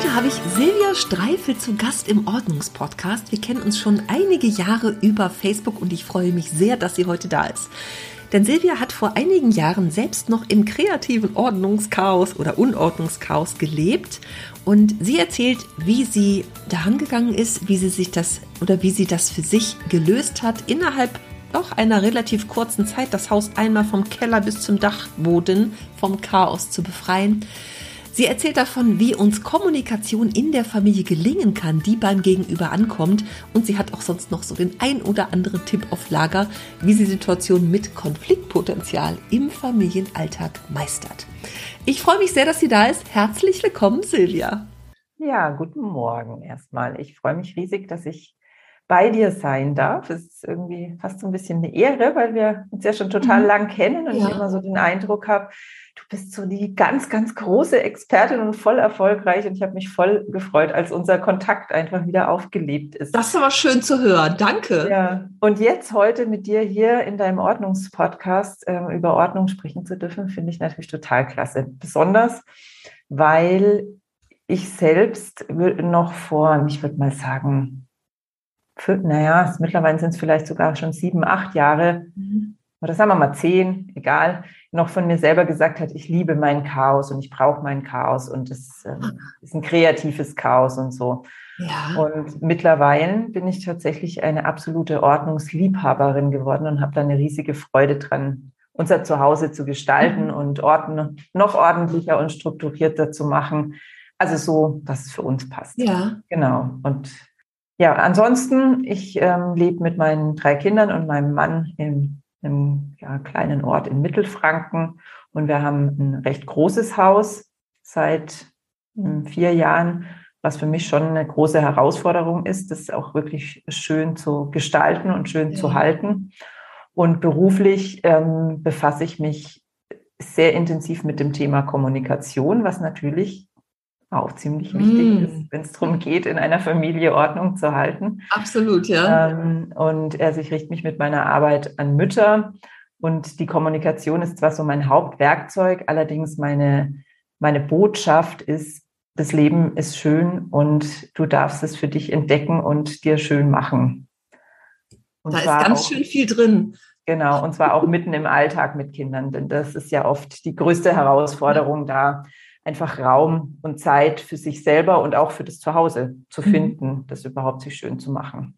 Heute habe ich Silvia Streifel zu Gast im Ordnungspodcast. Wir kennen uns schon einige Jahre über Facebook und ich freue mich sehr, dass sie heute da ist. Denn Silvia hat vor einigen Jahren selbst noch im kreativen Ordnungschaos oder Unordnungschaos gelebt und sie erzählt, wie sie daran gegangen ist, wie sie sich das oder wie sie das für sich gelöst hat, innerhalb doch einer relativ kurzen Zeit das Haus einmal vom Keller bis zum Dachboden vom Chaos zu befreien. Sie erzählt davon, wie uns Kommunikation in der Familie gelingen kann, die beim Gegenüber ankommt. Und sie hat auch sonst noch so den ein oder anderen Tipp auf Lager, wie sie Situationen mit Konfliktpotenzial im Familienalltag meistert. Ich freue mich sehr, dass sie da ist. Herzlich willkommen, Silvia. Ja, guten Morgen erstmal. Ich freue mich riesig, dass ich bei dir sein darf. Es ist irgendwie fast so ein bisschen eine Ehre, weil wir uns ja schon total mhm. lang kennen und ja. ich immer so den Eindruck habe, bist so die ganz, ganz große Expertin und voll erfolgreich. Und ich habe mich voll gefreut, als unser Kontakt einfach wieder aufgelebt ist. Das ist aber schön zu hören. Danke. Ja. Und jetzt heute mit dir hier in deinem Ordnungspodcast ähm, über Ordnung sprechen zu dürfen, finde ich natürlich total klasse. Besonders, weil ich selbst noch vor, ich würde mal sagen, für, naja, mittlerweile sind es vielleicht sogar schon sieben, acht Jahre, mhm. oder sagen wir mal zehn, egal, noch von mir selber gesagt hat, ich liebe mein Chaos und ich brauche mein Chaos und es ähm, ist ein kreatives Chaos und so. Ja. Und mittlerweile bin ich tatsächlich eine absolute Ordnungsliebhaberin geworden und habe da eine riesige Freude dran, unser Zuhause zu gestalten mhm. und Orten noch ordentlicher und strukturierter zu machen. Also so, dass es für uns passt. Ja. Genau. Und ja, ansonsten, ich ähm, lebe mit meinen drei Kindern und meinem Mann in einem ja, kleinen Ort in Mittelfranken und wir haben ein recht großes Haus seit ähm, vier Jahren, was für mich schon eine große Herausforderung ist, das auch wirklich schön zu gestalten und schön ja. zu halten. Und beruflich ähm, befasse ich mich sehr intensiv mit dem Thema Kommunikation, was natürlich auch ziemlich wichtig mm. ist, wenn es darum geht, in einer Familie Ordnung zu halten. Absolut, ja. Ähm, und also ich richte mich mit meiner Arbeit an Mütter und die Kommunikation ist zwar so mein Hauptwerkzeug, allerdings meine, meine Botschaft ist, das Leben ist schön und du darfst es für dich entdecken und dir schön machen. Und da ist ganz auch, schön viel drin. Genau, und zwar auch mitten im Alltag mit Kindern, denn das ist ja oft die größte Herausforderung da, einfach Raum und Zeit für sich selber und auch für das Zuhause zu mhm. finden, mhm. das überhaupt sich schön zu machen.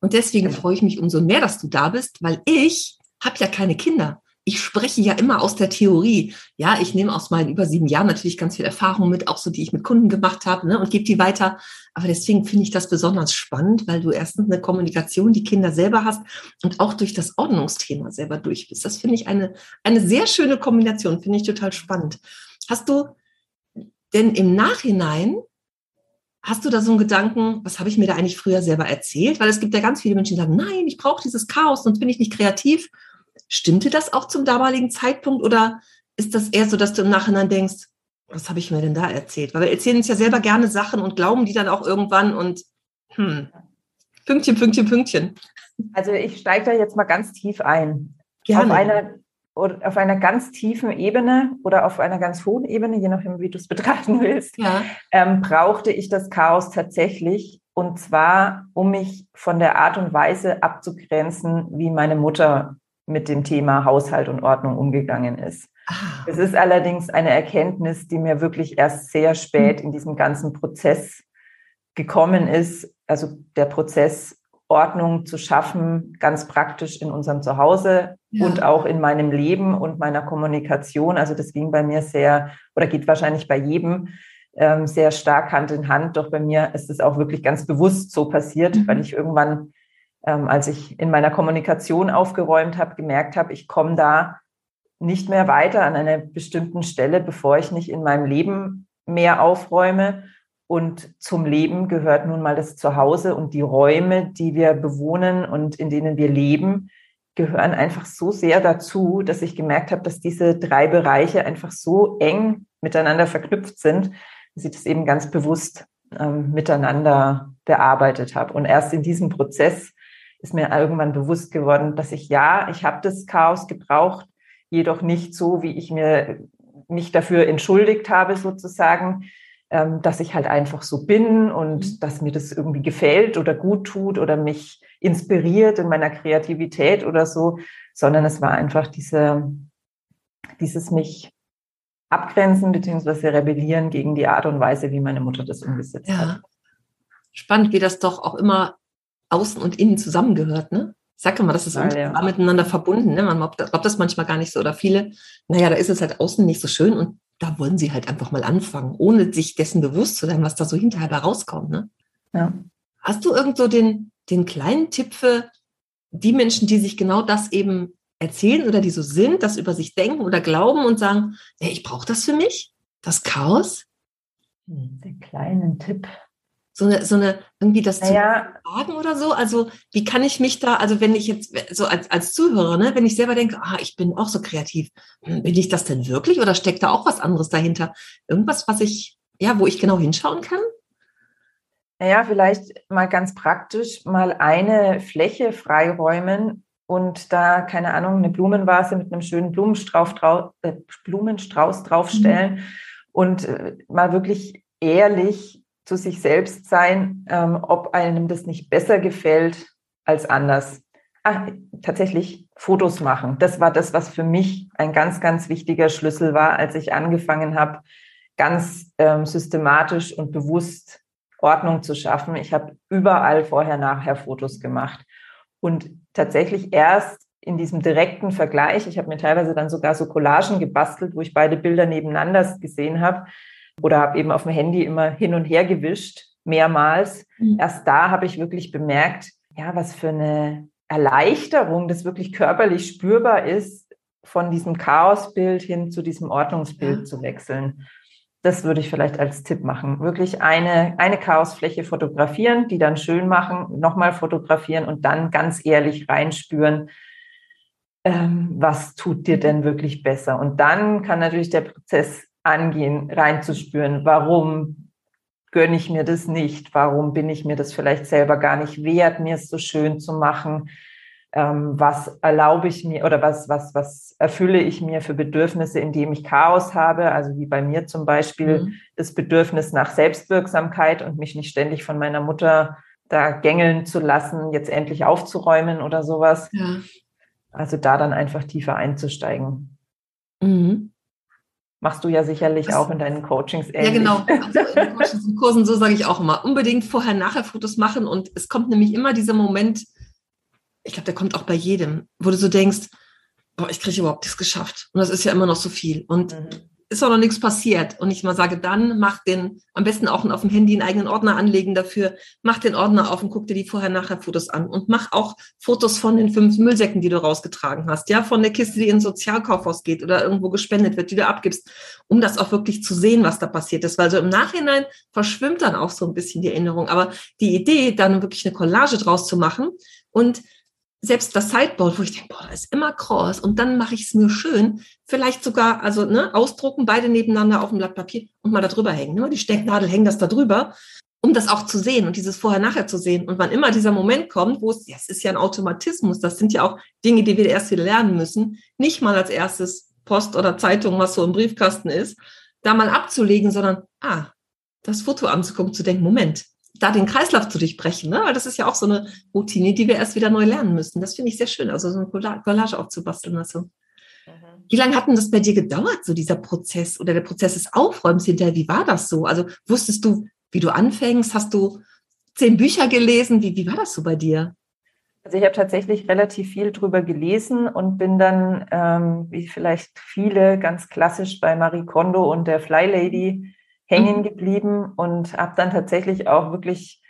Und deswegen freue ich mich umso mehr, dass du da bist, weil ich habe ja keine Kinder. Ich spreche ja immer aus der Theorie. Ja, ich nehme aus meinen über sieben Jahren natürlich ganz viel Erfahrung mit, auch so, die ich mit Kunden gemacht habe ne, und gebe die weiter. Aber deswegen finde ich das besonders spannend, weil du erstens eine Kommunikation, die Kinder selber hast und auch durch das Ordnungsthema selber durch bist. Das finde ich eine, eine sehr schöne Kombination, finde ich total spannend. Hast du denn im Nachhinein hast du da so einen Gedanken, was habe ich mir da eigentlich früher selber erzählt? Weil es gibt ja ganz viele Menschen, die sagen, nein, ich brauche dieses Chaos, sonst bin ich nicht kreativ. Stimmte das auch zum damaligen Zeitpunkt oder ist das eher so, dass du im Nachhinein denkst, was habe ich mir denn da erzählt? Weil wir erzählen uns ja selber gerne Sachen und glauben die dann auch irgendwann und hm, Pünktchen, Pünktchen, Pünktchen. Also ich steige da jetzt mal ganz tief ein. Gerne. Auf einer auf einer ganz tiefen Ebene oder auf einer ganz hohen Ebene, je nachdem, wie du es betrachten willst, ja. ähm, brauchte ich das Chaos tatsächlich. Und zwar, um mich von der Art und Weise abzugrenzen, wie meine Mutter mit dem Thema Haushalt und Ordnung umgegangen ist. Ah. Es ist allerdings eine Erkenntnis, die mir wirklich erst sehr spät hm. in diesem ganzen Prozess gekommen ist. Also der Prozess Ordnung zu schaffen, ganz praktisch in unserem Zuhause ja. und auch in meinem Leben und meiner Kommunikation. Also das ging bei mir sehr oder geht wahrscheinlich bei jedem ähm, sehr stark Hand in Hand. Doch bei mir ist es auch wirklich ganz bewusst so passiert, mhm. weil ich irgendwann, ähm, als ich in meiner Kommunikation aufgeräumt habe, gemerkt habe, ich komme da nicht mehr weiter an einer bestimmten Stelle, bevor ich nicht in meinem Leben mehr aufräume und zum Leben gehört nun mal das Zuhause und die Räume, die wir bewohnen und in denen wir leben, gehören einfach so sehr dazu, dass ich gemerkt habe, dass diese drei Bereiche einfach so eng miteinander verknüpft sind, dass ich das eben ganz bewusst ähm, miteinander bearbeitet habe. Und erst in diesem Prozess ist mir irgendwann bewusst geworden, dass ich ja, ich habe das Chaos gebraucht, jedoch nicht so, wie ich mir mich dafür entschuldigt habe sozusagen, dass ich halt einfach so bin und mhm. dass mir das irgendwie gefällt oder gut tut oder mich inspiriert in meiner Kreativität oder so, sondern es war einfach diese, dieses mich abgrenzen bzw. rebellieren gegen die Art und Weise, wie meine Mutter das umgesetzt ja. hat. Spannend, wie das doch auch immer außen und innen zusammengehört, ne? Ich sage immer, das ist ja, ja. miteinander verbunden. Ne? Man glaubt, glaubt das manchmal gar nicht so. Oder viele, naja, da ist es halt außen nicht so schön und da wollen sie halt einfach mal anfangen, ohne sich dessen bewusst zu sein, was da so hinterher rauskommt. Ne? Ja. Hast du irgend so den, den kleinen Tipp für die Menschen, die sich genau das eben erzählen oder die so sind, das über sich denken oder glauben und sagen, ja, ich brauche das für mich, das Chaos? Den kleinen Tipp so eine, so eine irgendwie das naja. zu fragen oder so? Also wie kann ich mich da, also wenn ich jetzt so als, als Zuhörer, ne, wenn ich selber denke, ah, ich bin auch so kreativ, hm, bin ich das denn wirklich oder steckt da auch was anderes dahinter? Irgendwas, was ich, ja, wo ich genau hinschauen kann? Naja, vielleicht mal ganz praktisch mal eine Fläche freiräumen und da, keine Ahnung, eine Blumenvase mit einem schönen Blumenstrauß, drau äh, Blumenstrauß draufstellen mhm. und äh, mal wirklich ehrlich zu sich selbst sein, ähm, ob einem das nicht besser gefällt als anders. Ach, tatsächlich Fotos machen. Das war das, was für mich ein ganz, ganz wichtiger Schlüssel war, als ich angefangen habe, ganz ähm, systematisch und bewusst Ordnung zu schaffen. Ich habe überall vorher, nachher Fotos gemacht. Und tatsächlich erst in diesem direkten Vergleich, ich habe mir teilweise dann sogar so Collagen gebastelt, wo ich beide Bilder nebeneinander gesehen habe, oder habe eben auf dem Handy immer hin und her gewischt, mehrmals. Mhm. Erst da habe ich wirklich bemerkt, ja, was für eine Erleichterung das wirklich körperlich spürbar ist, von diesem Chaosbild hin zu diesem Ordnungsbild ja. zu wechseln. Das würde ich vielleicht als Tipp machen. Wirklich eine, eine Chaosfläche fotografieren, die dann schön machen, nochmal fotografieren und dann ganz ehrlich reinspüren, ähm, was tut dir denn wirklich besser? Und dann kann natürlich der Prozess angehen, reinzuspüren, warum gönne ich mir das nicht, warum bin ich mir das vielleicht selber gar nicht wert, mir es so schön zu machen, ähm, was erlaube ich mir oder was, was, was erfülle ich mir für Bedürfnisse, indem ich Chaos habe, also wie bei mir zum Beispiel mhm. das Bedürfnis nach Selbstwirksamkeit und mich nicht ständig von meiner Mutter da gängeln zu lassen, jetzt endlich aufzuräumen oder sowas. Ja. Also da dann einfach tiefer einzusteigen. Mhm. Machst du ja sicherlich das, auch in deinen Coachings ähnlich. Ja, genau. Also in den Coachings und Kursen, so sage ich auch immer. Unbedingt vorher-nachher-Fotos machen. Und es kommt nämlich immer dieser Moment, ich glaube, der kommt auch bei jedem, wo du so denkst, boah, ich kriege überhaupt nichts geschafft. Und das ist ja immer noch so viel. Und mhm ist auch noch nichts passiert. Und ich mal sage, dann mach den, am besten auch auf dem Handy einen eigenen Ordner anlegen dafür, mach den Ordner auf und guck dir die Vorher-Nachher-Fotos an und mach auch Fotos von den fünf Müllsäcken, die du rausgetragen hast, ja, von der Kiste, die ins Sozialkaufhaus geht oder irgendwo gespendet wird, die du abgibst, um das auch wirklich zu sehen, was da passiert ist. Weil so im Nachhinein verschwimmt dann auch so ein bisschen die Erinnerung. Aber die Idee, dann wirklich eine Collage draus zu machen und selbst das Sideboard, wo ich denke, boah, da ist immer kross und dann mache ich es mir schön, vielleicht sogar, also ne, ausdrucken, beide nebeneinander auf dem Blatt Papier und mal da drüber hängen. Ne? Die Stecknadel hängen das da drüber, um das auch zu sehen und dieses Vorher-Nachher zu sehen. Und wann immer dieser Moment kommt, wo es, ja, es ist ja ein Automatismus, das sind ja auch Dinge, die wir erst wieder lernen müssen, nicht mal als erstes Post oder Zeitung, was so im Briefkasten ist, da mal abzulegen, sondern, ah, das Foto anzugucken, zu denken, Moment, da den Kreislauf zu durchbrechen, ne? weil das ist ja auch so eine Routine, die wir erst wieder neu lernen müssen. Das finde ich sehr schön, also so eine Collage aufzubasteln. Also. Mhm. Wie lange hat denn das bei dir gedauert, so dieser Prozess oder der Prozess des Aufräumens hinterher? Wie war das so? Also wusstest du, wie du anfängst? Hast du zehn Bücher gelesen? Wie, wie war das so bei dir? Also ich habe tatsächlich relativ viel drüber gelesen und bin dann, ähm, wie vielleicht viele, ganz klassisch bei Marie Kondo und der Fly Lady hängen mhm. geblieben und habe dann tatsächlich auch wirklich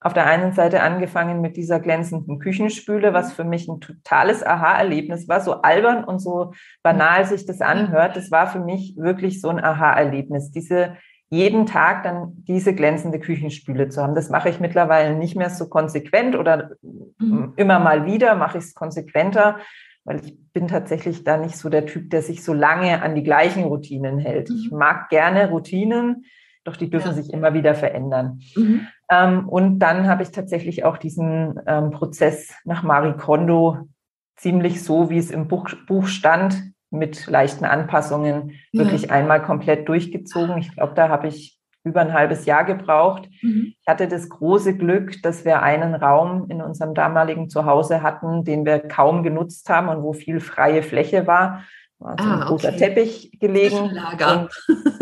auf der einen Seite angefangen mit dieser glänzenden Küchenspüle, was für mich ein totales Aha-Erlebnis war, so albern und so banal sich das anhört. Das war für mich wirklich so ein Aha-Erlebnis, diese jeden Tag dann diese glänzende Küchenspüle zu haben. Das mache ich mittlerweile nicht mehr so konsequent oder mhm. immer mal wieder mache ich es konsequenter, weil ich bin tatsächlich da nicht so der Typ, der sich so lange an die gleichen Routinen hält. Mhm. Ich mag gerne Routinen, doch die dürfen ja. sich immer wieder verändern. Mhm. Ähm, und dann habe ich tatsächlich auch diesen ähm, Prozess nach Marie Kondo ziemlich so, wie es im Buch, Buch stand, mit leichten Anpassungen ja. wirklich einmal komplett durchgezogen. Ich glaube, da habe ich über ein halbes Jahr gebraucht. Mhm. Ich hatte das große Glück, dass wir einen Raum in unserem damaligen Zuhause hatten, den wir kaum genutzt haben und wo viel freie Fläche war. war so ah, ein großer okay. Teppich gelegen. Und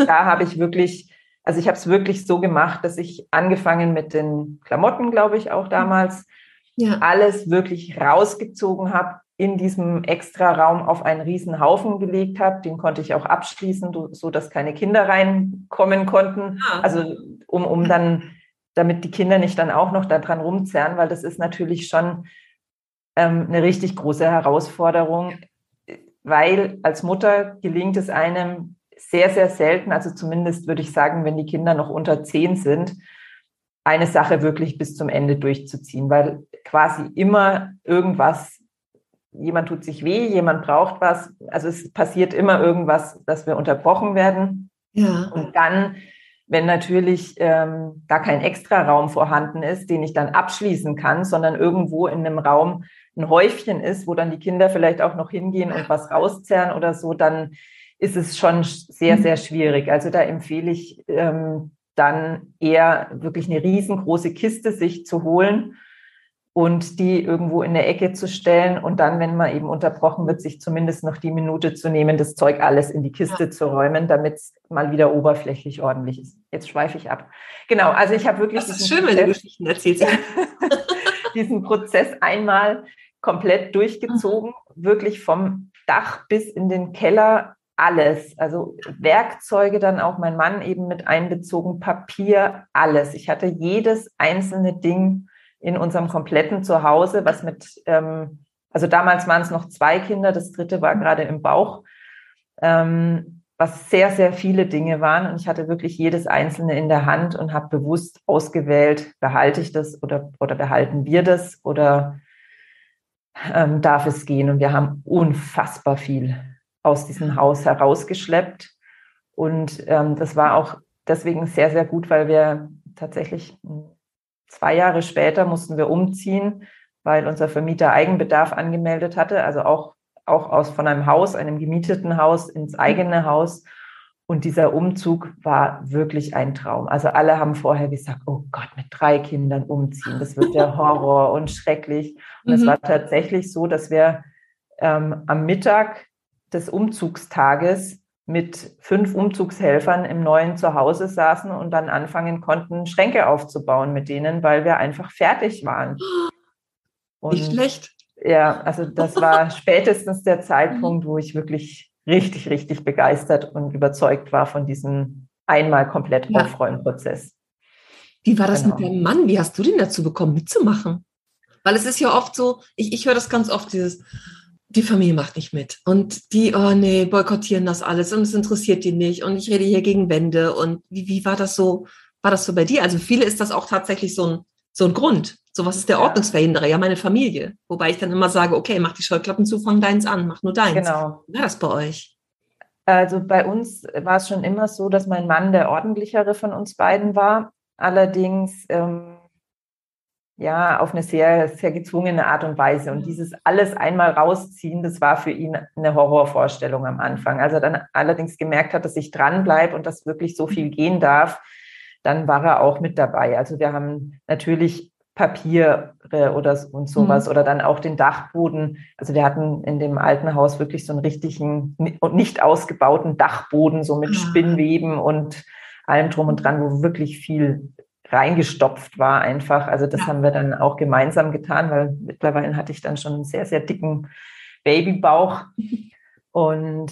da habe ich wirklich, also ich habe es wirklich so gemacht, dass ich angefangen mit den Klamotten, glaube ich, auch damals, ja. alles wirklich rausgezogen habe, in diesem Extra-Raum auf einen riesen Haufen gelegt habe. Den konnte ich auch abschließen, so dass keine Kinder reinkommen konnten. Ah. Also um, um dann, damit die Kinder nicht dann auch noch daran rumzerren, weil das ist natürlich schon ähm, eine richtig große Herausforderung, weil als Mutter gelingt es einem sehr, sehr selten, also zumindest würde ich sagen, wenn die Kinder noch unter zehn sind, eine Sache wirklich bis zum Ende durchzuziehen, weil quasi immer irgendwas jemand tut sich weh, jemand braucht was. Also es passiert immer irgendwas, dass wir unterbrochen werden. Ja. Und dann, wenn natürlich ähm, gar kein Extraraum vorhanden ist, den ich dann abschließen kann, sondern irgendwo in einem Raum ein Häufchen ist, wo dann die Kinder vielleicht auch noch hingehen und was rauszerren oder so, dann ist es schon sehr, sehr schwierig. Also da empfehle ich ähm, dann eher wirklich eine riesengroße Kiste sich zu holen und die irgendwo in der Ecke zu stellen und dann, wenn man eben unterbrochen wird, sich zumindest noch die Minute zu nehmen, das Zeug alles in die Kiste ja. zu räumen, damit es mal wieder oberflächlich ordentlich ist. Jetzt schweife ich ab. Genau, also ich habe wirklich. Das ist schön, wenn du Geschichten erzählst. diesen Prozess einmal komplett durchgezogen, mhm. wirklich vom Dach bis in den Keller alles. Also Werkzeuge dann auch mein Mann eben mit einbezogen, Papier, alles. Ich hatte jedes einzelne Ding in unserem kompletten Zuhause, was mit, ähm, also damals waren es noch zwei Kinder, das dritte war gerade im Bauch, ähm, was sehr, sehr viele Dinge waren. Und ich hatte wirklich jedes einzelne in der Hand und habe bewusst ausgewählt, behalte ich das oder, oder behalten wir das oder ähm, darf es gehen. Und wir haben unfassbar viel aus diesem Haus herausgeschleppt. Und ähm, das war auch deswegen sehr, sehr gut, weil wir tatsächlich Zwei Jahre später mussten wir umziehen, weil unser Vermieter Eigenbedarf angemeldet hatte, also auch, auch aus von einem Haus, einem gemieteten Haus ins eigene Haus. Und dieser Umzug war wirklich ein Traum. Also alle haben vorher gesagt, oh Gott, mit drei Kindern umziehen, das wird der Horror und schrecklich. Und mhm. es war tatsächlich so, dass wir ähm, am Mittag des Umzugstages mit fünf Umzugshelfern im neuen Zuhause saßen und dann anfangen konnten, Schränke aufzubauen mit denen, weil wir einfach fertig waren. Und Nicht schlecht. Ja, also das war spätestens der Zeitpunkt, wo ich wirklich richtig, richtig begeistert und überzeugt war von diesem einmal komplett ja. Aufräumprozess. Wie war das genau. mit deinem Mann? Wie hast du den dazu bekommen, mitzumachen? Weil es ist ja oft so, ich, ich höre das ganz oft, dieses, die Familie macht nicht mit. Und die, oh nee, boykottieren das alles und es interessiert die nicht. Und ich rede hier gegen Wände. Und wie, wie war das so? War das so bei dir? Also viele ist das auch tatsächlich so ein, so ein Grund. So was ist der Ordnungsverhinderer? Ja, meine Familie. Wobei ich dann immer sage, okay, mach die Scheuklappen zu, fang deins an, mach nur deins. Genau. Wie war das bei euch? Also bei uns war es schon immer so, dass mein Mann der ordentlichere von uns beiden war. Allerdings ähm, ja, auf eine sehr, sehr gezwungene Art und Weise. Und dieses alles einmal rausziehen, das war für ihn eine Horrorvorstellung am Anfang. Als er dann allerdings gemerkt hat, dass ich dranbleibe und dass wirklich so viel gehen darf, dann war er auch mit dabei. Also wir haben natürlich Papiere oder und sowas mhm. oder dann auch den Dachboden. Also wir hatten in dem alten Haus wirklich so einen richtigen und nicht ausgebauten Dachboden, so mit ah. Spinnweben und allem drum und dran, wo wirklich viel reingestopft war einfach. Also das ja. haben wir dann auch gemeinsam getan, weil mittlerweile hatte ich dann schon einen sehr, sehr dicken Babybauch. Und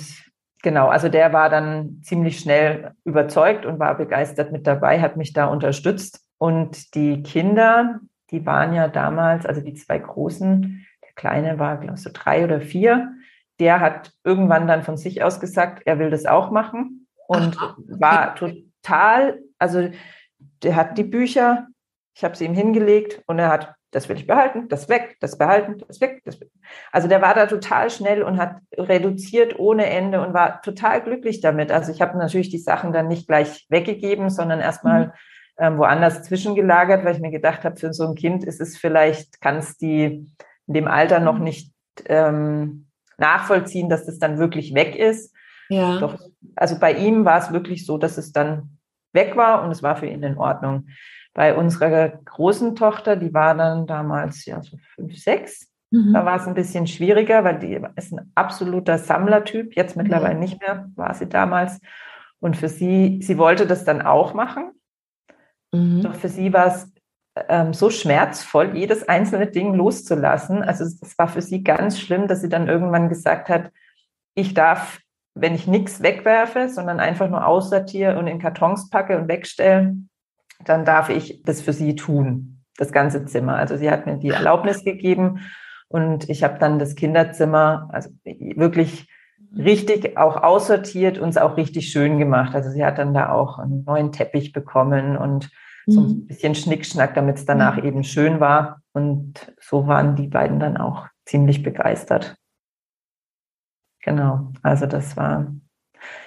genau, also der war dann ziemlich schnell überzeugt und war begeistert mit dabei, hat mich da unterstützt. Und die Kinder, die waren ja damals, also die zwei Großen, der Kleine war, glaube ich, so drei oder vier, der hat irgendwann dann von sich aus gesagt, er will das auch machen und Ach, okay. war total, also der hat die Bücher, ich habe sie ihm hingelegt und er hat, das will ich behalten, das weg, das behalten, das weg. Das also der war da total schnell und hat reduziert ohne Ende und war total glücklich damit. Also ich habe natürlich die Sachen dann nicht gleich weggegeben, sondern erstmal mhm. ähm, woanders zwischengelagert, weil ich mir gedacht habe, für so ein Kind ist es vielleicht, kann es die in dem Alter noch mhm. nicht ähm, nachvollziehen, dass das dann wirklich weg ist. Ja. Doch, also bei ihm war es wirklich so, dass es dann weg war und es war für ihn in Ordnung. Bei unserer großen Tochter, die war dann damals ja so fünf, sechs, mhm. da war es ein bisschen schwieriger, weil die ist ein absoluter Sammlertyp, jetzt mittlerweile mhm. nicht mehr, war sie damals. Und für sie, sie wollte das dann auch machen. Mhm. Doch für sie war es ähm, so schmerzvoll, jedes einzelne Ding loszulassen. Also es war für sie ganz schlimm, dass sie dann irgendwann gesagt hat, ich darf, wenn ich nichts wegwerfe, sondern einfach nur aussortiere und in Kartons packe und wegstelle, dann darf ich das für sie tun, das ganze Zimmer. Also sie hat mir die Erlaubnis gegeben und ich habe dann das Kinderzimmer, also wirklich richtig auch aussortiert und es auch richtig schön gemacht. Also sie hat dann da auch einen neuen Teppich bekommen und so ein mhm. bisschen Schnickschnack, damit es danach mhm. eben schön war. Und so waren die beiden dann auch ziemlich begeistert. Genau, also das war.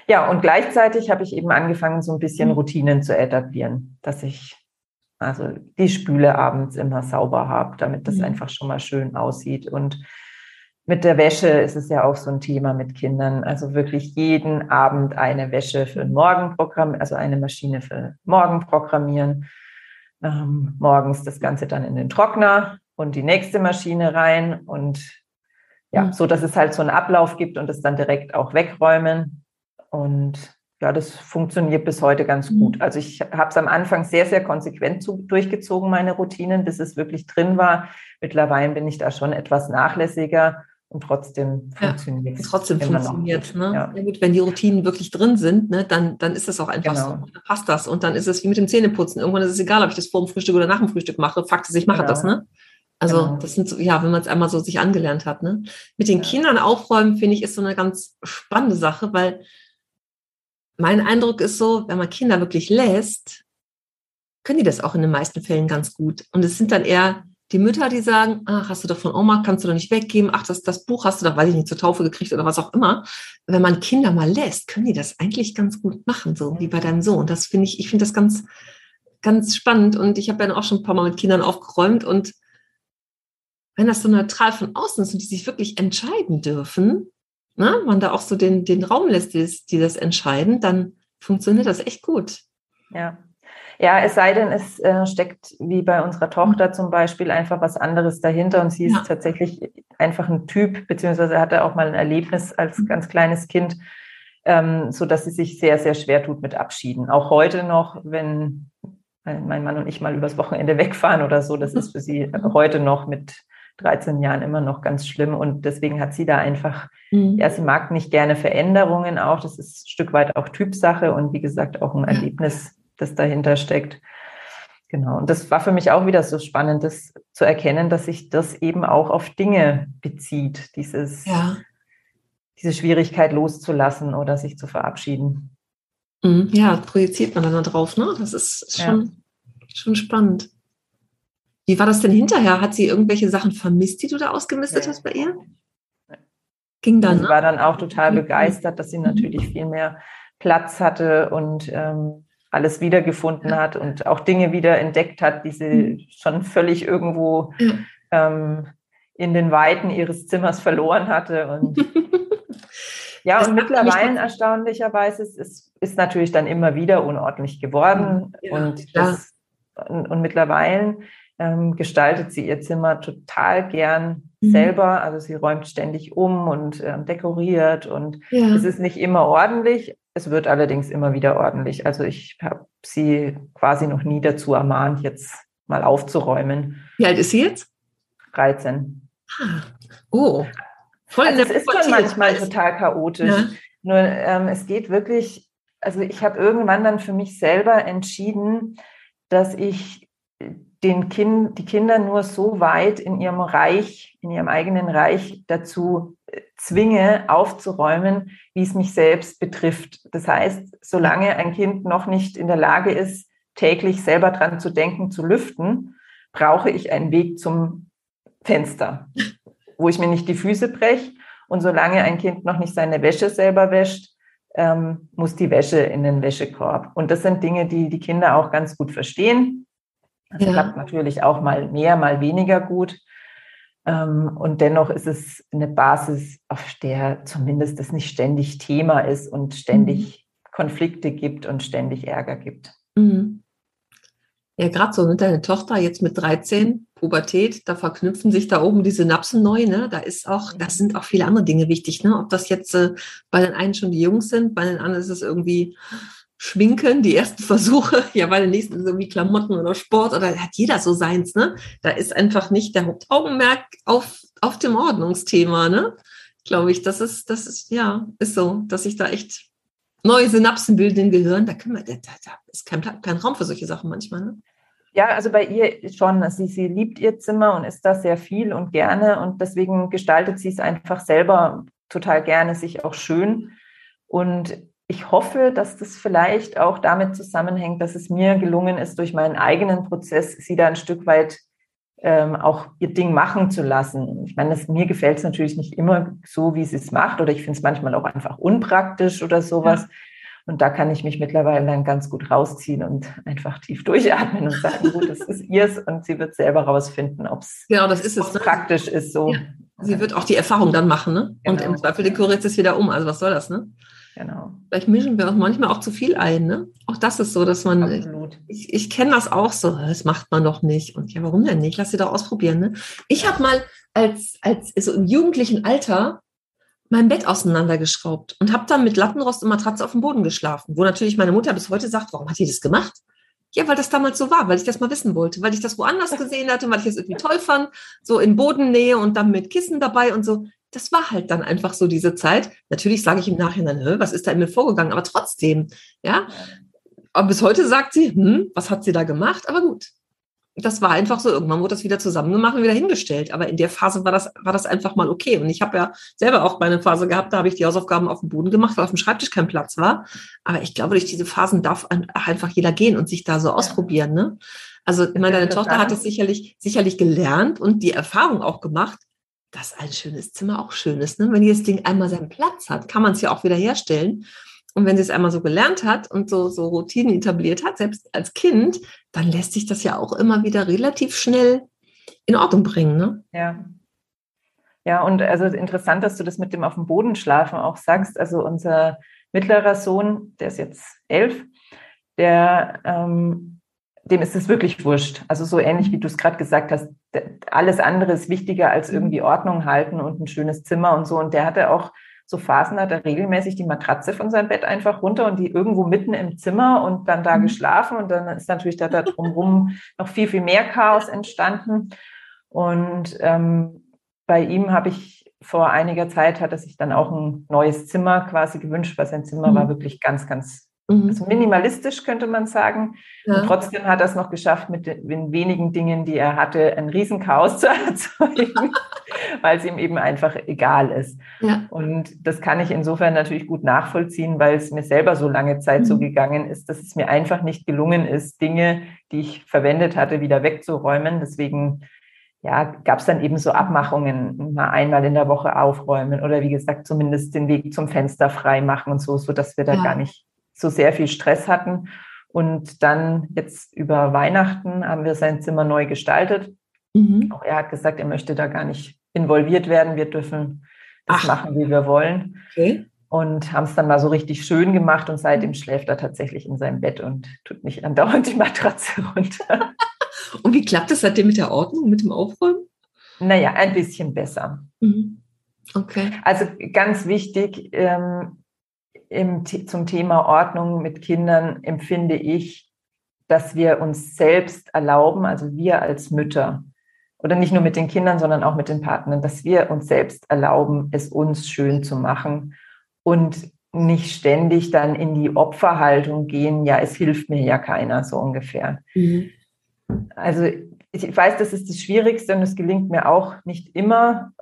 Ja, und gleichzeitig habe ich eben angefangen, so ein bisschen mhm. Routinen zu etablieren, dass ich also die Spüle abends immer sauber habe, damit das mhm. einfach schon mal schön aussieht. Und mit der Wäsche ist es ja auch so ein Thema mit Kindern. Also wirklich jeden Abend eine Wäsche für den Morgen programmieren, also eine Maschine für Morgen programmieren. Ähm, morgens das Ganze dann in den Trockner und die nächste Maschine rein und ja, mhm. so dass es halt so einen Ablauf gibt und es dann direkt auch wegräumen. Und ja, das funktioniert bis heute ganz mhm. gut. Also ich habe es am Anfang sehr, sehr konsequent zu, durchgezogen, meine Routinen, bis es wirklich drin war. Mittlerweile bin ich da schon etwas nachlässiger und trotzdem funktioniert es. Trotzdem funktioniert ne? Ja. ja. gut, wenn die Routinen wirklich drin sind, ne, dann, dann ist das auch einfach genau. so. Dann passt das. Und dann ist es wie mit dem Zähneputzen. Irgendwann ist es egal, ob ich das vor dem Frühstück oder nach dem Frühstück mache. Fakt ist, ich mache genau. das, ne? Also genau. das sind so, ja, wenn man es einmal so sich angelernt hat, ne? Mit den ja. Kindern aufräumen, finde ich, ist so eine ganz spannende Sache, weil mein Eindruck ist so, wenn man Kinder wirklich lässt, können die das auch in den meisten Fällen ganz gut. Und es sind dann eher die Mütter, die sagen, ach, hast du doch von Oma, kannst du doch nicht weggeben, ach, das, das Buch hast du doch, weiß ich nicht, zur Taufe gekriegt oder was auch immer. Wenn man Kinder mal lässt, können die das eigentlich ganz gut machen, so wie bei deinem Sohn. Das finde ich, ich finde das ganz, ganz spannend und ich habe ja auch schon ein paar Mal mit Kindern aufgeräumt und wenn das so neutral von außen ist und die sich wirklich entscheiden dürfen, ne, man da auch so den, den Raum lässt, die, die das entscheiden, dann funktioniert das echt gut. Ja, ja, es sei denn, es äh, steckt wie bei unserer Tochter zum Beispiel einfach was anderes dahinter und sie ist ja. tatsächlich einfach ein Typ, beziehungsweise hatte auch mal ein Erlebnis als mhm. ganz kleines Kind, ähm, so dass sie sich sehr, sehr schwer tut mit Abschieden. Auch heute noch, wenn mein Mann und ich mal übers Wochenende wegfahren oder so, das ist für sie heute noch mit 13 Jahren immer noch ganz schlimm und deswegen hat sie da einfach, mhm. ja, sie mag nicht gerne Veränderungen auch, das ist ein Stück weit auch Typsache und wie gesagt auch ein Erlebnis das dahinter steckt. Genau. Und das war für mich auch wieder so spannend, das zu erkennen, dass sich das eben auch auf Dinge bezieht, dieses, ja. diese Schwierigkeit loszulassen oder sich zu verabschieden. Mhm. Ja, projiziert man dann da drauf, ne? Das ist schon, ja. schon spannend. Wie war das denn hinterher? Hat sie irgendwelche Sachen vermisst, die du da ausgemistet ja. hast bei ihr? Ging dann. Sie ne? war dann auch total begeistert, dass sie natürlich viel mehr Platz hatte und ähm, alles wiedergefunden hat und auch Dinge wieder entdeckt hat, die sie mhm. schon völlig irgendwo ähm, in den Weiten ihres Zimmers verloren hatte. Und ja, das und mittlerweile erstaunlicherweise ist, ist, ist natürlich dann immer wieder unordentlich geworden. Ja, und, das, und, und, mittlerweile ähm, gestaltet sie ihr Zimmer total gern mhm. selber. Also sie räumt ständig um und ähm, dekoriert und ja. es ist nicht immer ordentlich, es wird allerdings immer wieder ordentlich. Also ich habe sie quasi noch nie dazu ermahnt, jetzt mal aufzuräumen. Wie alt ist sie jetzt? 13. Ah. Oh, voll also es ist schon manchmal total chaotisch. Ja. Nur ähm, es geht wirklich, also ich habe irgendwann dann für mich selber entschieden, dass ich den kind, die Kinder nur so weit in ihrem Reich, in ihrem eigenen Reich dazu zwinge, aufzuräumen, wie es mich selbst betrifft. Das heißt, solange ein Kind noch nicht in der Lage ist, täglich selber dran zu denken, zu lüften, brauche ich einen Weg zum Fenster, wo ich mir nicht die Füße breche. Und solange ein Kind noch nicht seine Wäsche selber wäscht, ähm, muss die Wäsche in den Wäschekorb. Und das sind Dinge, die die Kinder auch ganz gut verstehen. Das ja. klappt natürlich auch mal mehr, mal weniger gut. Ähm, und dennoch ist es eine Basis, auf der zumindest das nicht ständig Thema ist und ständig mhm. Konflikte gibt und ständig Ärger gibt. Mhm. Ja, gerade so, ne, deine Tochter jetzt mit 13, Pubertät, da verknüpfen sich da oben die Synapsen neu, ne? Da ist auch, das sind auch viele andere Dinge wichtig, ne? Ob das jetzt äh, bei den einen schon die Jungs sind, bei den anderen ist es irgendwie Schminken, die ersten Versuche, ja, bei den nächsten es irgendwie Klamotten oder Sport oder hat jeder so seins, ne? Da ist einfach nicht der Hauptaugenmerk auf, auf dem Ordnungsthema, ne? Glaube ich, das ist, das ist, ja, ist so, dass ich da echt neue Synapsen bilden im Gehirn, da, können wir, da, da ist kein, kein Raum für solche Sachen manchmal. Ne? Ja, also bei ihr schon. Sie, sie liebt ihr Zimmer und ist da sehr viel und gerne und deswegen gestaltet sie es einfach selber total gerne, sich auch schön. Und ich hoffe, dass das vielleicht auch damit zusammenhängt, dass es mir gelungen ist, durch meinen eigenen Prozess sie da ein Stück weit ähm, auch ihr Ding machen zu lassen. Ich meine, das, mir gefällt es natürlich nicht immer so, wie sie es macht, oder ich finde es manchmal auch einfach unpraktisch oder sowas. Ja. Und da kann ich mich mittlerweile dann ganz gut rausziehen und einfach tief durchatmen und sagen, gut, das ist ihrs und sie wird selber rausfinden, ob es genau, das ist es, ne? praktisch ist. So. Ja. Sie wird auch die Erfahrung dann machen, ne? Genau. Und im Zweifel dekoriert es wieder um. Also was soll das, ne? Genau. Vielleicht mischen wir uns manchmal auch zu viel ein, ne? Auch das ist so, dass man, Absolut. ich, ich kenne das auch so, das macht man doch nicht. Und ja, warum denn nicht? Lass sie doch ausprobieren, ne? Ich habe mal als, als so im jugendlichen Alter mein Bett auseinandergeschraubt und habe dann mit Lattenrost und Matratze auf dem Boden geschlafen, wo natürlich meine Mutter bis heute sagt, warum hat die das gemacht? Ja, weil das damals so war, weil ich das mal wissen wollte, weil ich das woanders gesehen hatte, weil ich das irgendwie toll fand, so in Bodennähe und dann mit Kissen dabei und so das war halt dann einfach so diese Zeit. Natürlich sage ich im Nachhinein, was ist da in mir vorgegangen? Aber trotzdem, ja. Aber bis heute sagt sie, hm, was hat sie da gemacht? Aber gut. Das war einfach so. Irgendwann wurde das wieder zusammen gemacht und wieder hingestellt. Aber in der Phase war das, war das einfach mal okay. Und ich habe ja selber auch meine Phase gehabt, da habe ich die Hausaufgaben auf dem Boden gemacht, weil auf dem Schreibtisch kein Platz war. Aber ich glaube, durch diese Phasen darf einfach jeder gehen und sich da so ausprobieren. Ne? Also, ich meine, deine Tochter hat es sicherlich, sicherlich gelernt und die Erfahrung auch gemacht, dass ein schönes Zimmer auch schön ist. Ne? Wenn das Ding einmal seinen Platz hat, kann man es ja auch wieder herstellen. Und wenn sie es einmal so gelernt hat und so, so Routinen etabliert hat, selbst als Kind, dann lässt sich das ja auch immer wieder relativ schnell in Ordnung bringen. Ne? Ja. Ja, und also interessant, dass du das mit dem auf dem Boden schlafen auch sagst. Also unser mittlerer Sohn, der ist jetzt elf, der ähm, dem ist es wirklich wurscht. Also so ähnlich wie du es gerade gesagt hast, alles andere ist wichtiger als mhm. irgendwie Ordnung halten und ein schönes Zimmer und so. Und der hatte auch so Phasen, hat er regelmäßig die Matratze von seinem Bett einfach runter und die irgendwo mitten im Zimmer und dann da mhm. geschlafen. Und dann ist natürlich da, da drumherum noch viel, viel mehr Chaos entstanden. Und ähm, bei ihm habe ich vor einiger Zeit, hat er sich dann auch ein neues Zimmer quasi gewünscht, weil sein Zimmer mhm. war wirklich ganz, ganz Mhm. Also minimalistisch könnte man sagen. Ja. Und trotzdem hat er es noch geschafft, mit den wenigen Dingen, die er hatte, ein Riesenchaos zu erzeugen, weil es ihm eben einfach egal ist. Ja. Und das kann ich insofern natürlich gut nachvollziehen, weil es mir selber so lange Zeit mhm. so gegangen ist, dass es mir einfach nicht gelungen ist, Dinge, die ich verwendet hatte, wieder wegzuräumen. Deswegen ja, gab es dann eben so Abmachungen, mal einmal in der Woche aufräumen oder wie gesagt, zumindest den Weg zum Fenster frei machen und so, so dass wir da ja. gar nicht so sehr viel Stress hatten. Und dann jetzt über Weihnachten haben wir sein Zimmer neu gestaltet. Mhm. Auch er hat gesagt, er möchte da gar nicht involviert werden. Wir dürfen das Ach. machen, wie wir wollen. Okay. Und haben es dann mal so richtig schön gemacht und seitdem schläft er tatsächlich in seinem Bett und tut nicht andauernd die Matratze runter. und wie klappt es seitdem mit der Ordnung, mit dem Aufräumen? Naja, ein bisschen besser. Mhm. Okay. Also ganz wichtig, ähm, im, zum Thema Ordnung mit Kindern empfinde ich, dass wir uns selbst erlauben, also wir als Mütter, oder nicht nur mit den Kindern, sondern auch mit den Partnern, dass wir uns selbst erlauben, es uns schön zu machen und nicht ständig dann in die Opferhaltung gehen, ja, es hilft mir ja keiner, so ungefähr. Mhm. Also ich weiß, das ist das Schwierigste und es gelingt mir auch nicht immer,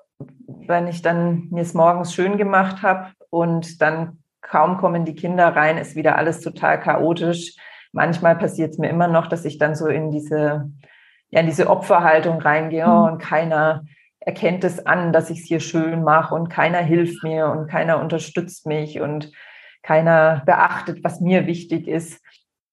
wenn ich dann mir es morgens schön gemacht habe und dann kaum kommen die Kinder rein, ist wieder alles total chaotisch. Manchmal passiert es mir immer noch, dass ich dann so in diese, ja, in diese Opferhaltung reingehe mhm. und keiner erkennt es an, dass ich es hier schön mache und keiner hilft mir und keiner unterstützt mich und keiner beachtet, was mir wichtig ist.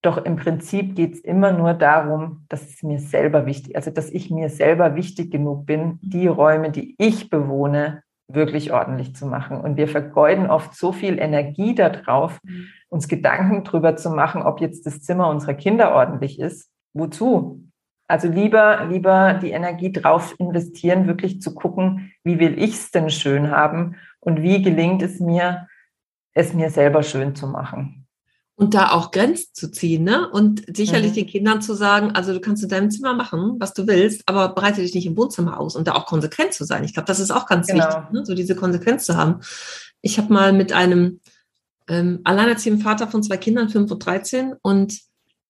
Doch im Prinzip geht es immer nur darum, dass es mir selber wichtig, also dass ich mir selber wichtig genug bin, die Räume, die ich bewohne, wirklich ordentlich zu machen. Und wir vergeuden oft so viel Energie darauf, mhm. uns Gedanken darüber zu machen, ob jetzt das Zimmer unserer Kinder ordentlich ist. Wozu? Also lieber, lieber die Energie drauf investieren, wirklich zu gucken, wie will ich es denn schön haben und wie gelingt es mir, es mir selber schön zu machen. Und da auch Grenzen zu ziehen, ne? Und sicherlich mhm. den Kindern zu sagen, also du kannst in deinem Zimmer machen, was du willst, aber bereite dich nicht im Wohnzimmer aus und da auch konsequent zu sein. Ich glaube, das ist auch ganz genau. wichtig, ne? so diese Konsequenz zu haben. Ich habe mal mit einem ähm, alleinerziehenden Vater von zwei Kindern, fünf und 13, und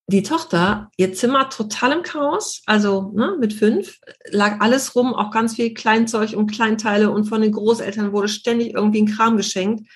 die Tochter, ihr Zimmer total im Chaos, also ne, mit fünf, lag alles rum, auch ganz viel Kleinzeug und Kleinteile und von den Großeltern wurde ständig irgendwie ein Kram geschenkt.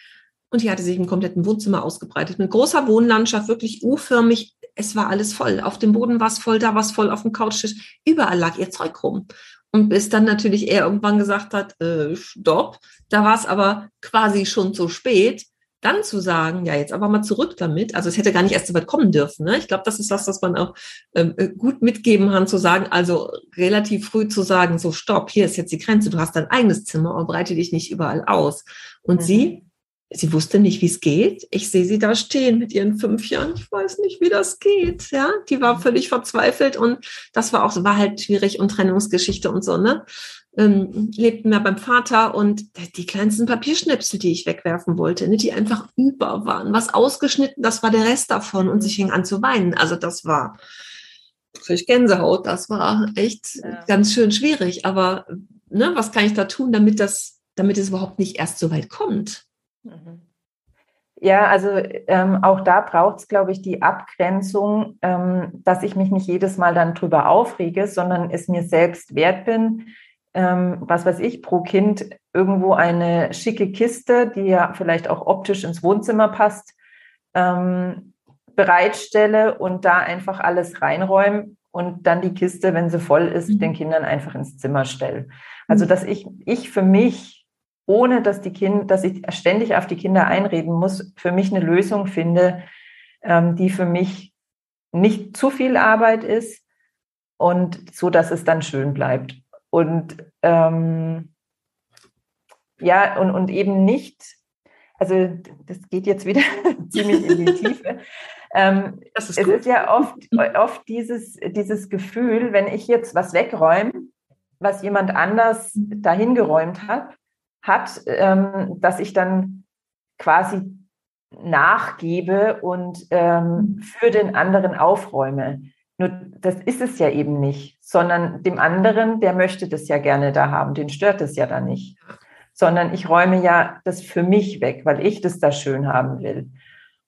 Und die hatte sich im kompletten Wohnzimmer ausgebreitet. Mit großer Wohnlandschaft, wirklich U-förmig. Es war alles voll. Auf dem Boden war es voll, da war es voll, auf dem Couchtisch. Überall lag ihr Zeug rum. Und bis dann natürlich er irgendwann gesagt hat, äh, stopp. Da war es aber quasi schon zu spät. Dann zu sagen, ja, jetzt aber mal zurück damit. Also es hätte gar nicht erst so weit kommen dürfen. Ne? Ich glaube, das ist was, was man auch ähm, äh, gut mitgeben kann, zu sagen, also relativ früh zu sagen, so stopp, hier ist jetzt die Grenze, du hast dein eigenes Zimmer und breite dich nicht überall aus. Und mhm. sie Sie wusste nicht, wie es geht. Ich sehe sie da stehen mit ihren fünf Jahren. Ich weiß nicht, wie das geht. Ja, die war völlig verzweifelt und das war auch, war halt schwierig und Trennungsgeschichte und so, ne? Ähm, lebten wir beim Vater und die kleinsten Papierschnipsel, die ich wegwerfen wollte, ne, die einfach über waren. Was ausgeschnitten, das war der Rest davon und sie fing an zu weinen. Also das war, krieg Gänsehaut, das war echt ja. ganz schön schwierig. Aber ne, was kann ich da tun, damit das, damit es überhaupt nicht erst so weit kommt? Mhm. Ja, also ähm, auch da braucht es, glaube ich, die Abgrenzung, ähm, dass ich mich nicht jedes Mal dann drüber aufrege, sondern es mir selbst wert bin, ähm, was weiß ich, pro Kind irgendwo eine schicke Kiste, die ja vielleicht auch optisch ins Wohnzimmer passt, ähm, bereitstelle und da einfach alles reinräume und dann die Kiste, wenn sie voll ist, mhm. den Kindern einfach ins Zimmer stelle. Also, mhm. dass ich, ich für mich ohne dass die Kinder, dass ich ständig auf die Kinder einreden muss, für mich eine Lösung finde, ähm, die für mich nicht zu viel Arbeit ist und so, dass es dann schön bleibt. Und ähm, ja, und, und eben nicht, also das geht jetzt wieder ziemlich in die Tiefe. Ähm, ist es ist ja oft, oft dieses, dieses Gefühl, wenn ich jetzt was wegräume, was jemand anders dahin geräumt hat, hat, ähm, dass ich dann quasi nachgebe und ähm, für den anderen aufräume. Nur das ist es ja eben nicht, sondern dem anderen, der möchte das ja gerne da haben, den stört es ja da nicht. Sondern ich räume ja das für mich weg, weil ich das da schön haben will.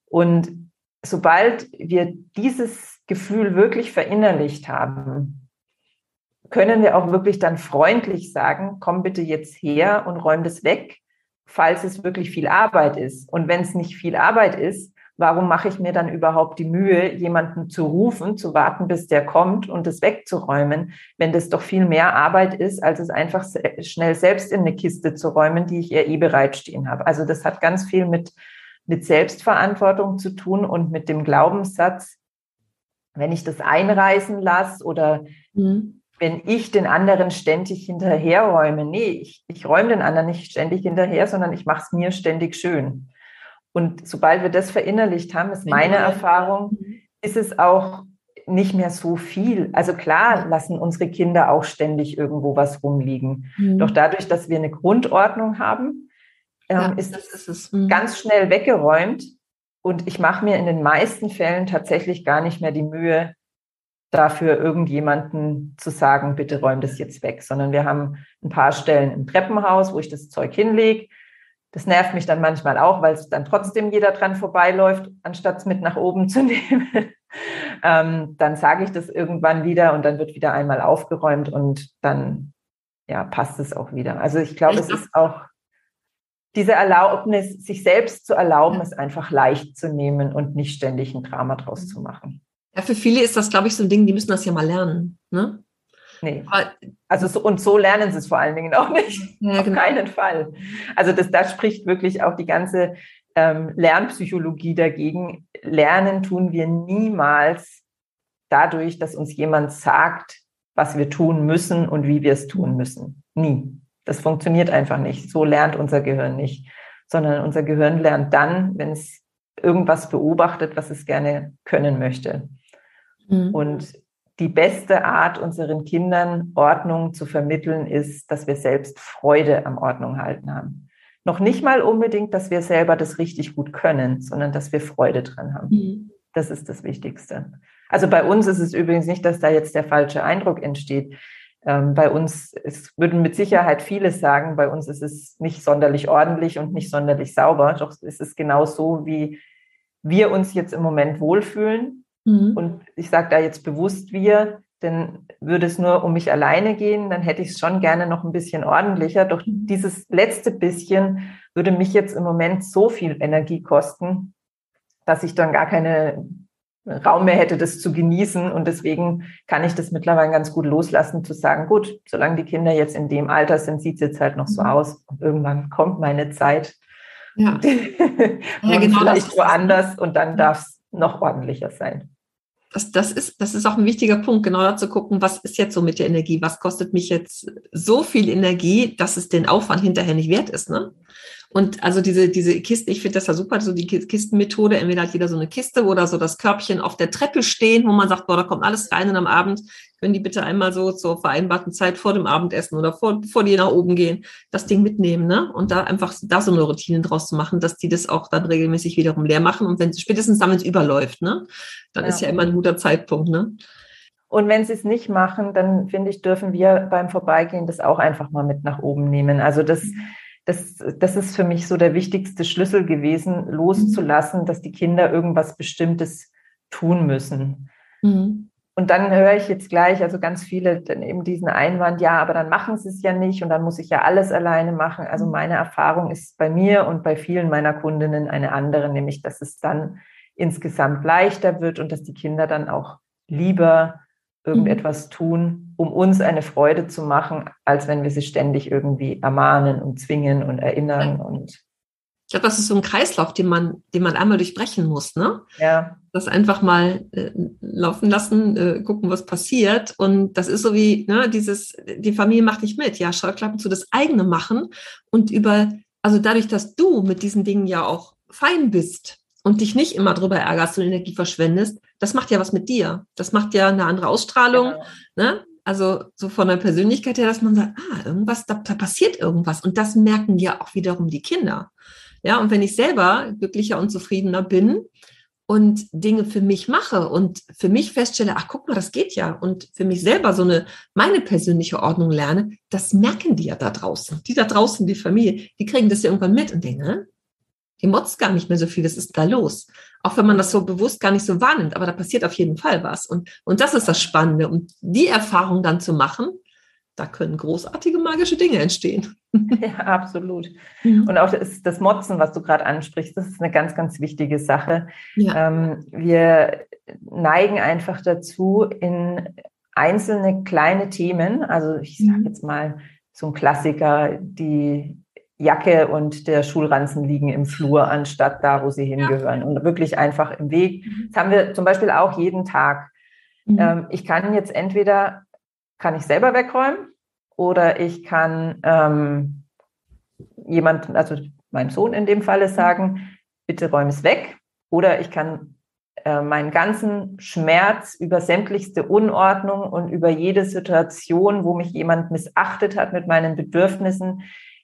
Und sobald wir dieses Gefühl wirklich verinnerlicht haben, können wir auch wirklich dann freundlich sagen, komm bitte jetzt her und räum das weg, falls es wirklich viel Arbeit ist. Und wenn es nicht viel Arbeit ist, warum mache ich mir dann überhaupt die Mühe, jemanden zu rufen, zu warten, bis der kommt und es wegzuräumen, wenn das doch viel mehr Arbeit ist, als es einfach schnell selbst in eine Kiste zu räumen, die ich ja eh bereitstehen habe. Also das hat ganz viel mit, mit Selbstverantwortung zu tun und mit dem Glaubenssatz, wenn ich das einreißen lasse oder mhm wenn ich den anderen ständig hinterherräume. Nee, ich, ich räume den anderen nicht ständig hinterher, sondern ich mache es mir ständig schön. Und sobald wir das verinnerlicht haben, ist meine Erfahrung, mhm. ist es auch nicht mehr so viel. Also klar lassen unsere Kinder auch ständig irgendwo was rumliegen. Mhm. Doch dadurch, dass wir eine Grundordnung haben, ähm, ja, ist es mhm. ganz schnell weggeräumt. Und ich mache mir in den meisten Fällen tatsächlich gar nicht mehr die Mühe, dafür irgendjemanden zu sagen, bitte räum das jetzt weg, sondern wir haben ein paar Stellen im Treppenhaus, wo ich das Zeug hinlege. Das nervt mich dann manchmal auch, weil es dann trotzdem jeder dran vorbeiläuft, anstatt es mit nach oben zu nehmen. ähm, dann sage ich das irgendwann wieder und dann wird wieder einmal aufgeräumt und dann ja, passt es auch wieder. Also ich glaube, es ist auch diese Erlaubnis, sich selbst zu erlauben, es einfach leicht zu nehmen und nicht ständig ein Drama draus zu machen. Ja, für viele ist das, glaube ich, so ein Ding, die müssen das ja mal lernen. Ne? Nee. Also so, und so lernen sie es vor allen Dingen auch nicht. Ja, Auf genau. keinen Fall. Also das, da spricht wirklich auch die ganze ähm, Lernpsychologie dagegen. Lernen tun wir niemals dadurch, dass uns jemand sagt, was wir tun müssen und wie wir es tun müssen. Nie. Das funktioniert einfach nicht. So lernt unser Gehirn nicht, sondern unser Gehirn lernt dann, wenn es irgendwas beobachtet, was es gerne können möchte. Mhm. Und die beste Art, unseren Kindern Ordnung zu vermitteln, ist, dass wir selbst Freude am Ordnung halten haben. Noch nicht mal unbedingt, dass wir selber das richtig gut können, sondern dass wir Freude dran haben. Mhm. Das ist das Wichtigste. Also bei uns ist es übrigens nicht, dass da jetzt der falsche Eindruck entsteht. Ähm, bei uns, es würden mit Sicherheit viele sagen, bei uns ist es nicht sonderlich ordentlich und nicht sonderlich sauber. Doch es ist genau so, wie wir uns jetzt im Moment wohlfühlen. Mhm. Und ich sage da jetzt bewusst wir, denn würde es nur um mich alleine gehen, dann hätte ich es schon gerne noch ein bisschen ordentlicher. Doch mhm. dieses letzte bisschen würde mich jetzt im Moment so viel Energie kosten, dass ich dann gar keinen Raum mehr hätte, das zu genießen. Und deswegen kann ich das mittlerweile ganz gut loslassen, zu sagen, gut, solange die Kinder jetzt in dem Alter sind, sieht es jetzt halt noch so mhm. aus. Und irgendwann kommt meine Zeit. Ja. ja genau, vielleicht woanders und dann darf es noch ordentlicher sein. Das, das, ist, das ist auch ein wichtiger Punkt, genau da zu gucken, was ist jetzt so mit der Energie? Was kostet mich jetzt so viel Energie, dass es den Aufwand hinterher nicht wert ist? Ne? Und also diese, diese Kisten, ich finde das ja super, so die Kistenmethode. Entweder hat jeder so eine Kiste oder so das Körbchen auf der Treppe stehen, wo man sagt, boah, da kommt alles rein und am Abend können die bitte einmal so zur vereinbarten Zeit vor dem Abendessen oder vor, bevor die nach oben gehen, das Ding mitnehmen, ne? Und da einfach da so eine Routine draus zu machen, dass die das auch dann regelmäßig wiederum leer machen. Und wenn spätestens dann, wenn es überläuft, ne? Dann ja. ist ja immer ein guter Zeitpunkt, ne? Und wenn sie es nicht machen, dann finde ich, dürfen wir beim Vorbeigehen das auch einfach mal mit nach oben nehmen. Also das, mhm das, das ist für mich so der wichtigste Schlüssel gewesen, loszulassen, dass die Kinder irgendwas Bestimmtes tun müssen. Mhm. Und dann höre ich jetzt gleich, also ganz viele dann eben diesen Einwand, ja, aber dann machen sie es ja nicht und dann muss ich ja alles alleine machen. Also mhm. meine Erfahrung ist bei mir und bei vielen meiner Kundinnen eine andere, nämlich dass es dann insgesamt leichter wird und dass die Kinder dann auch lieber irgendetwas tun, um uns eine Freude zu machen, als wenn wir sie ständig irgendwie ermahnen und zwingen und erinnern und ich glaube, das ist so ein Kreislauf, den man, den man einmal durchbrechen muss, ne? Ja. Das einfach mal äh, laufen lassen, äh, gucken, was passiert. Und das ist so wie, ne, dieses, die Familie macht nicht mit. Ja, Scheuklappen zu das eigene machen und über, also dadurch, dass du mit diesen Dingen ja auch fein bist, und dich nicht immer drüber ärgerst und Energie verschwendest, das macht ja was mit dir. Das macht ja eine andere Ausstrahlung. Genau. Ne? Also so von der Persönlichkeit her, dass man sagt, ah, irgendwas, da, da passiert irgendwas. Und das merken ja auch wiederum die Kinder. Ja, und wenn ich selber glücklicher und zufriedener bin und Dinge für mich mache und für mich feststelle, ach guck mal, das geht ja und für mich selber so eine meine persönliche Ordnung lerne, das merken die ja da draußen. Die da draußen, die Familie, die kriegen das ja irgendwann mit und denken, die motzt gar nicht mehr so viel, das ist da los. Auch wenn man das so bewusst gar nicht so wahrnimmt, aber da passiert auf jeden Fall was. Und, und das ist das Spannende. Und die Erfahrung dann zu machen, da können großartige magische Dinge entstehen. Ja, absolut. Mhm. Und auch das, das, Motzen, was du gerade ansprichst, das ist eine ganz, ganz wichtige Sache. Ja. Ähm, wir neigen einfach dazu, in einzelne kleine Themen, also ich sage mhm. jetzt mal so ein Klassiker, die Jacke und der Schulranzen liegen im Flur, anstatt da, wo sie hingehören. Ja. Und wirklich einfach im Weg. Mhm. Das haben wir zum Beispiel auch jeden Tag. Mhm. Ähm, ich kann jetzt entweder, kann ich selber wegräumen oder ich kann ähm, jemand, also meinem Sohn in dem Falle sagen, bitte räum es weg. Oder ich kann äh, meinen ganzen Schmerz über sämtlichste Unordnung und über jede Situation, wo mich jemand missachtet hat mit meinen Bedürfnissen,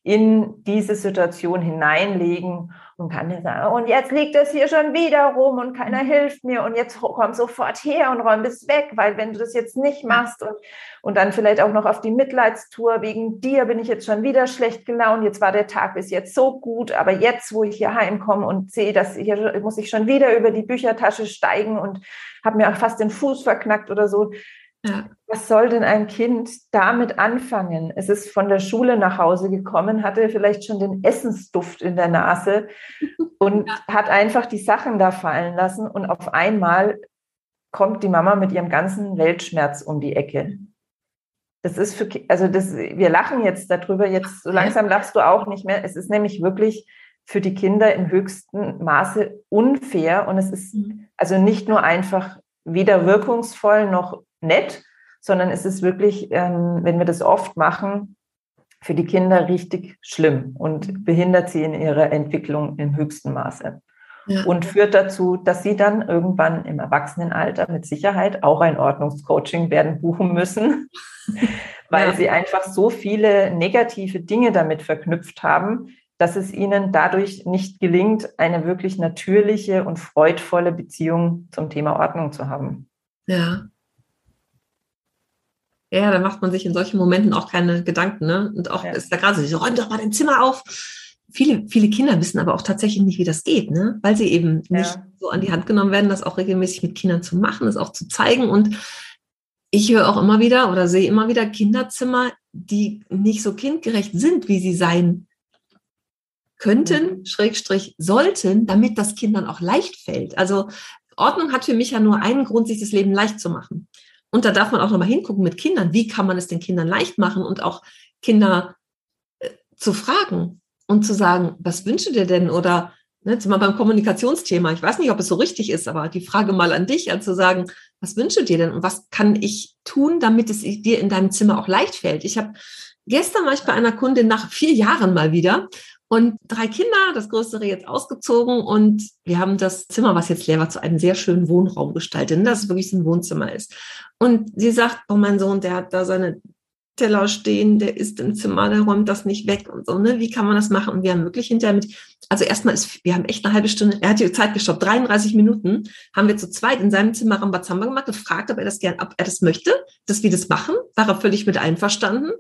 in diese Situation hineinlegen und kann dir sagen, und jetzt liegt es hier schon wieder rum und keiner hilft mir und jetzt komm sofort her und räum es weg, weil wenn du das jetzt nicht machst und, und dann vielleicht auch noch auf die Mitleidstour, wegen dir bin ich jetzt schon wieder schlecht gelaunt, jetzt war der Tag bis jetzt so gut, aber jetzt, wo ich hier heimkomme und sehe, dass hier muss ich schon wieder über die Büchertasche steigen und habe mir auch fast den Fuß verknackt oder so, ja. Was soll denn ein Kind damit anfangen? Es ist von der Schule nach Hause gekommen, hatte vielleicht schon den Essensduft in der Nase und ja. hat einfach die Sachen da fallen lassen und auf einmal kommt die Mama mit ihrem ganzen Weltschmerz um die Ecke. Das ist für, also das, wir lachen jetzt darüber, jetzt so langsam lachst du auch nicht mehr. Es ist nämlich wirklich für die Kinder im höchsten Maße unfair und es ist mhm. also nicht nur einfach weder wirkungsvoll noch nett, sondern es ist wirklich, ähm, wenn wir das oft machen, für die Kinder richtig schlimm und behindert sie in ihrer Entwicklung im höchsten Maße. Ja. Und führt dazu, dass sie dann irgendwann im Erwachsenenalter mit Sicherheit auch ein Ordnungscoaching werden buchen müssen, weil ja. sie einfach so viele negative Dinge damit verknüpft haben, dass es ihnen dadurch nicht gelingt, eine wirklich natürliche und freudvolle Beziehung zum Thema Ordnung zu haben. Ja. Ja, da macht man sich in solchen Momenten auch keine Gedanken, ne? Und auch ja. ist da gerade so, räum doch mal dein Zimmer auf. Viele, viele Kinder wissen aber auch tatsächlich nicht, wie das geht, ne? Weil sie eben ja. nicht so an die Hand genommen werden, das auch regelmäßig mit Kindern zu machen, das auch zu zeigen. Und ich höre auch immer wieder oder sehe immer wieder Kinderzimmer, die nicht so kindgerecht sind, wie sie sein könnten, mhm. Schrägstrich sollten, damit das Kindern auch leicht fällt. Also Ordnung hat für mich ja nur einen Grund, sich das Leben leicht zu machen. Und da darf man auch nochmal hingucken mit Kindern. Wie kann man es den Kindern leicht machen und auch Kinder äh, zu fragen und zu sagen, was wünschst du dir denn? Oder ne, jetzt mal beim Kommunikationsthema. Ich weiß nicht, ob es so richtig ist, aber die Frage mal an dich, an zu sagen, was wünschst du dir denn und was kann ich tun, damit es dir in deinem Zimmer auch leicht fällt? Ich habe gestern war ich bei einer Kundin nach vier Jahren mal wieder und drei Kinder, das größere jetzt ausgezogen und wir haben das Zimmer, was jetzt leer war, zu einem sehr schönen Wohnraum gestaltet, dass es wirklich ein Wohnzimmer ist. Und sie sagt, oh mein Sohn, der hat da seine Teller stehen, der ist im Zimmer, der räumt das nicht weg und so, ne? Wie kann man das machen? Und wir haben wirklich hinterher mit, also erstmal ist, wir haben echt eine halbe Stunde, er hat die Zeit gestoppt, 33 Minuten, haben wir zu zweit in seinem Zimmer Rambazamba gemacht, gefragt, ob er das gern, ob er das möchte, dass wir das machen, war er völlig mit einverstanden.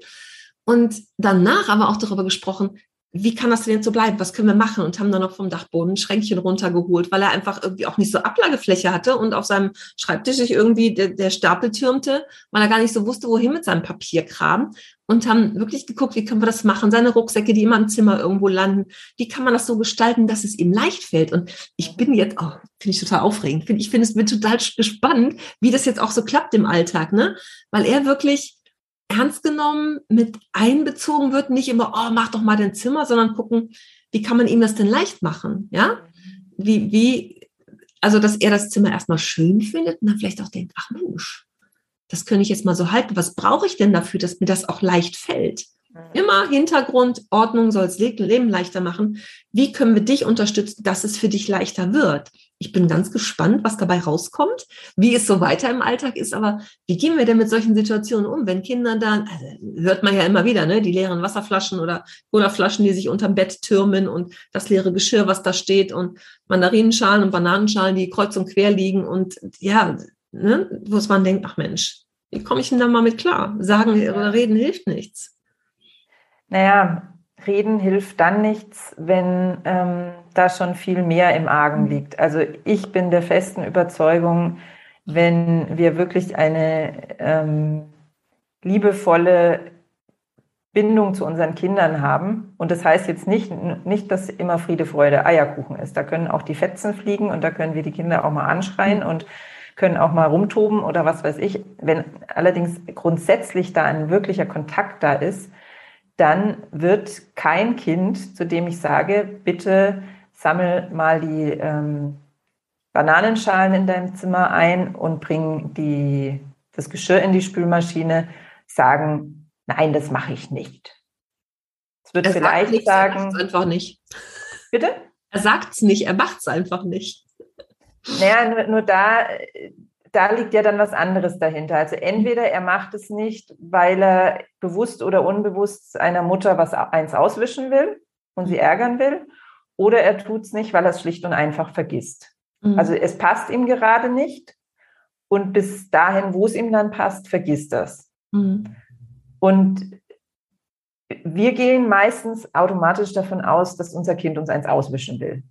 Und danach haben wir auch darüber gesprochen, wie kann das denn jetzt so bleiben? Was können wir machen? Und haben dann noch vom Dachboden ein Schränkchen runtergeholt, weil er einfach irgendwie auch nicht so Ablagefläche hatte und auf seinem Schreibtisch sich irgendwie der, der Stapel türmte, weil er gar nicht so wusste, wohin mit seinem Papierkram. Und haben wirklich geguckt, wie können wir das machen? Seine Rucksäcke, die immer im Zimmer irgendwo landen, wie kann man das so gestalten, dass es ihm leicht fällt? Und ich bin jetzt, oh, finde ich total aufregend. Ich finde es mir total gespannt, wie das jetzt auch so klappt im Alltag, ne? Weil er wirklich ernst genommen, mit einbezogen wird, nicht immer, oh, mach doch mal dein Zimmer, sondern gucken, wie kann man ihm das denn leicht machen? Ja? Wie, wie, also, dass er das Zimmer erstmal schön findet und dann vielleicht auch denkt, ach Mensch, das könnte ich jetzt mal so halten. Was brauche ich denn dafür, dass mir das auch leicht fällt? Immer Hintergrund, Ordnung soll das Leben leichter machen. Wie können wir dich unterstützen, dass es für dich leichter wird? Ich bin ganz gespannt, was dabei rauskommt, wie es so weiter im Alltag ist. Aber wie gehen wir denn mit solchen Situationen um, wenn Kinder dann, also hört man ja immer wieder, ne, die leeren Wasserflaschen oder Colaflaschen, die sich unterm Bett türmen und das leere Geschirr, was da steht und Mandarinenschalen und Bananenschalen, die kreuz und quer liegen und ja, ne, wo es man denkt, ach Mensch, wie komme ich denn da mal mit klar? Sagen oder reden hilft nichts. Naja, reden hilft dann nichts, wenn ähm, da schon viel mehr im Argen mhm. liegt. Also ich bin der festen Überzeugung, wenn wir wirklich eine ähm, liebevolle Bindung zu unseren Kindern haben. Und das heißt jetzt nicht, nicht, dass immer Friede, Freude, Eierkuchen ist. Da können auch die Fetzen fliegen und da können wir die Kinder auch mal anschreien mhm. und können auch mal rumtoben oder was weiß ich. Wenn allerdings grundsätzlich da ein wirklicher Kontakt da ist, dann wird kein Kind, zu dem ich sage, bitte sammel mal die ähm, Bananenschalen in deinem Zimmer ein und bring die, das Geschirr in die Spülmaschine, sagen, nein, das mache ich nicht. Es wird er vielleicht nicht, sagen. Er einfach nicht. Bitte? Er sagt es nicht, er macht es einfach nicht. Naja, nur, nur da da liegt ja dann was anderes dahinter. Also entweder er macht es nicht, weil er bewusst oder unbewusst einer Mutter was eins auswischen will und sie ärgern will, oder er tut es nicht, weil er es schlicht und einfach vergisst. Mhm. Also es passt ihm gerade nicht und bis dahin, wo es ihm dann passt, vergisst das. Mhm. Und wir gehen meistens automatisch davon aus, dass unser Kind uns eins auswischen will.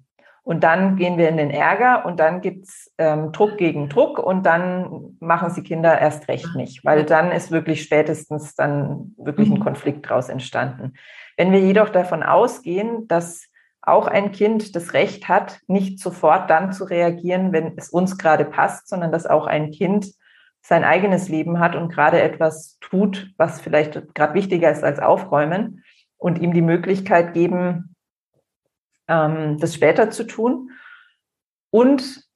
Und dann gehen wir in den Ärger und dann gibt's ähm, Druck gegen Druck und dann machen sie Kinder erst recht nicht, weil dann ist wirklich spätestens dann wirklich ein mhm. Konflikt daraus entstanden. Wenn wir jedoch davon ausgehen, dass auch ein Kind das Recht hat, nicht sofort dann zu reagieren, wenn es uns gerade passt, sondern dass auch ein Kind sein eigenes Leben hat und gerade etwas tut, was vielleicht gerade wichtiger ist als aufräumen und ihm die Möglichkeit geben, ähm, das später zu tun und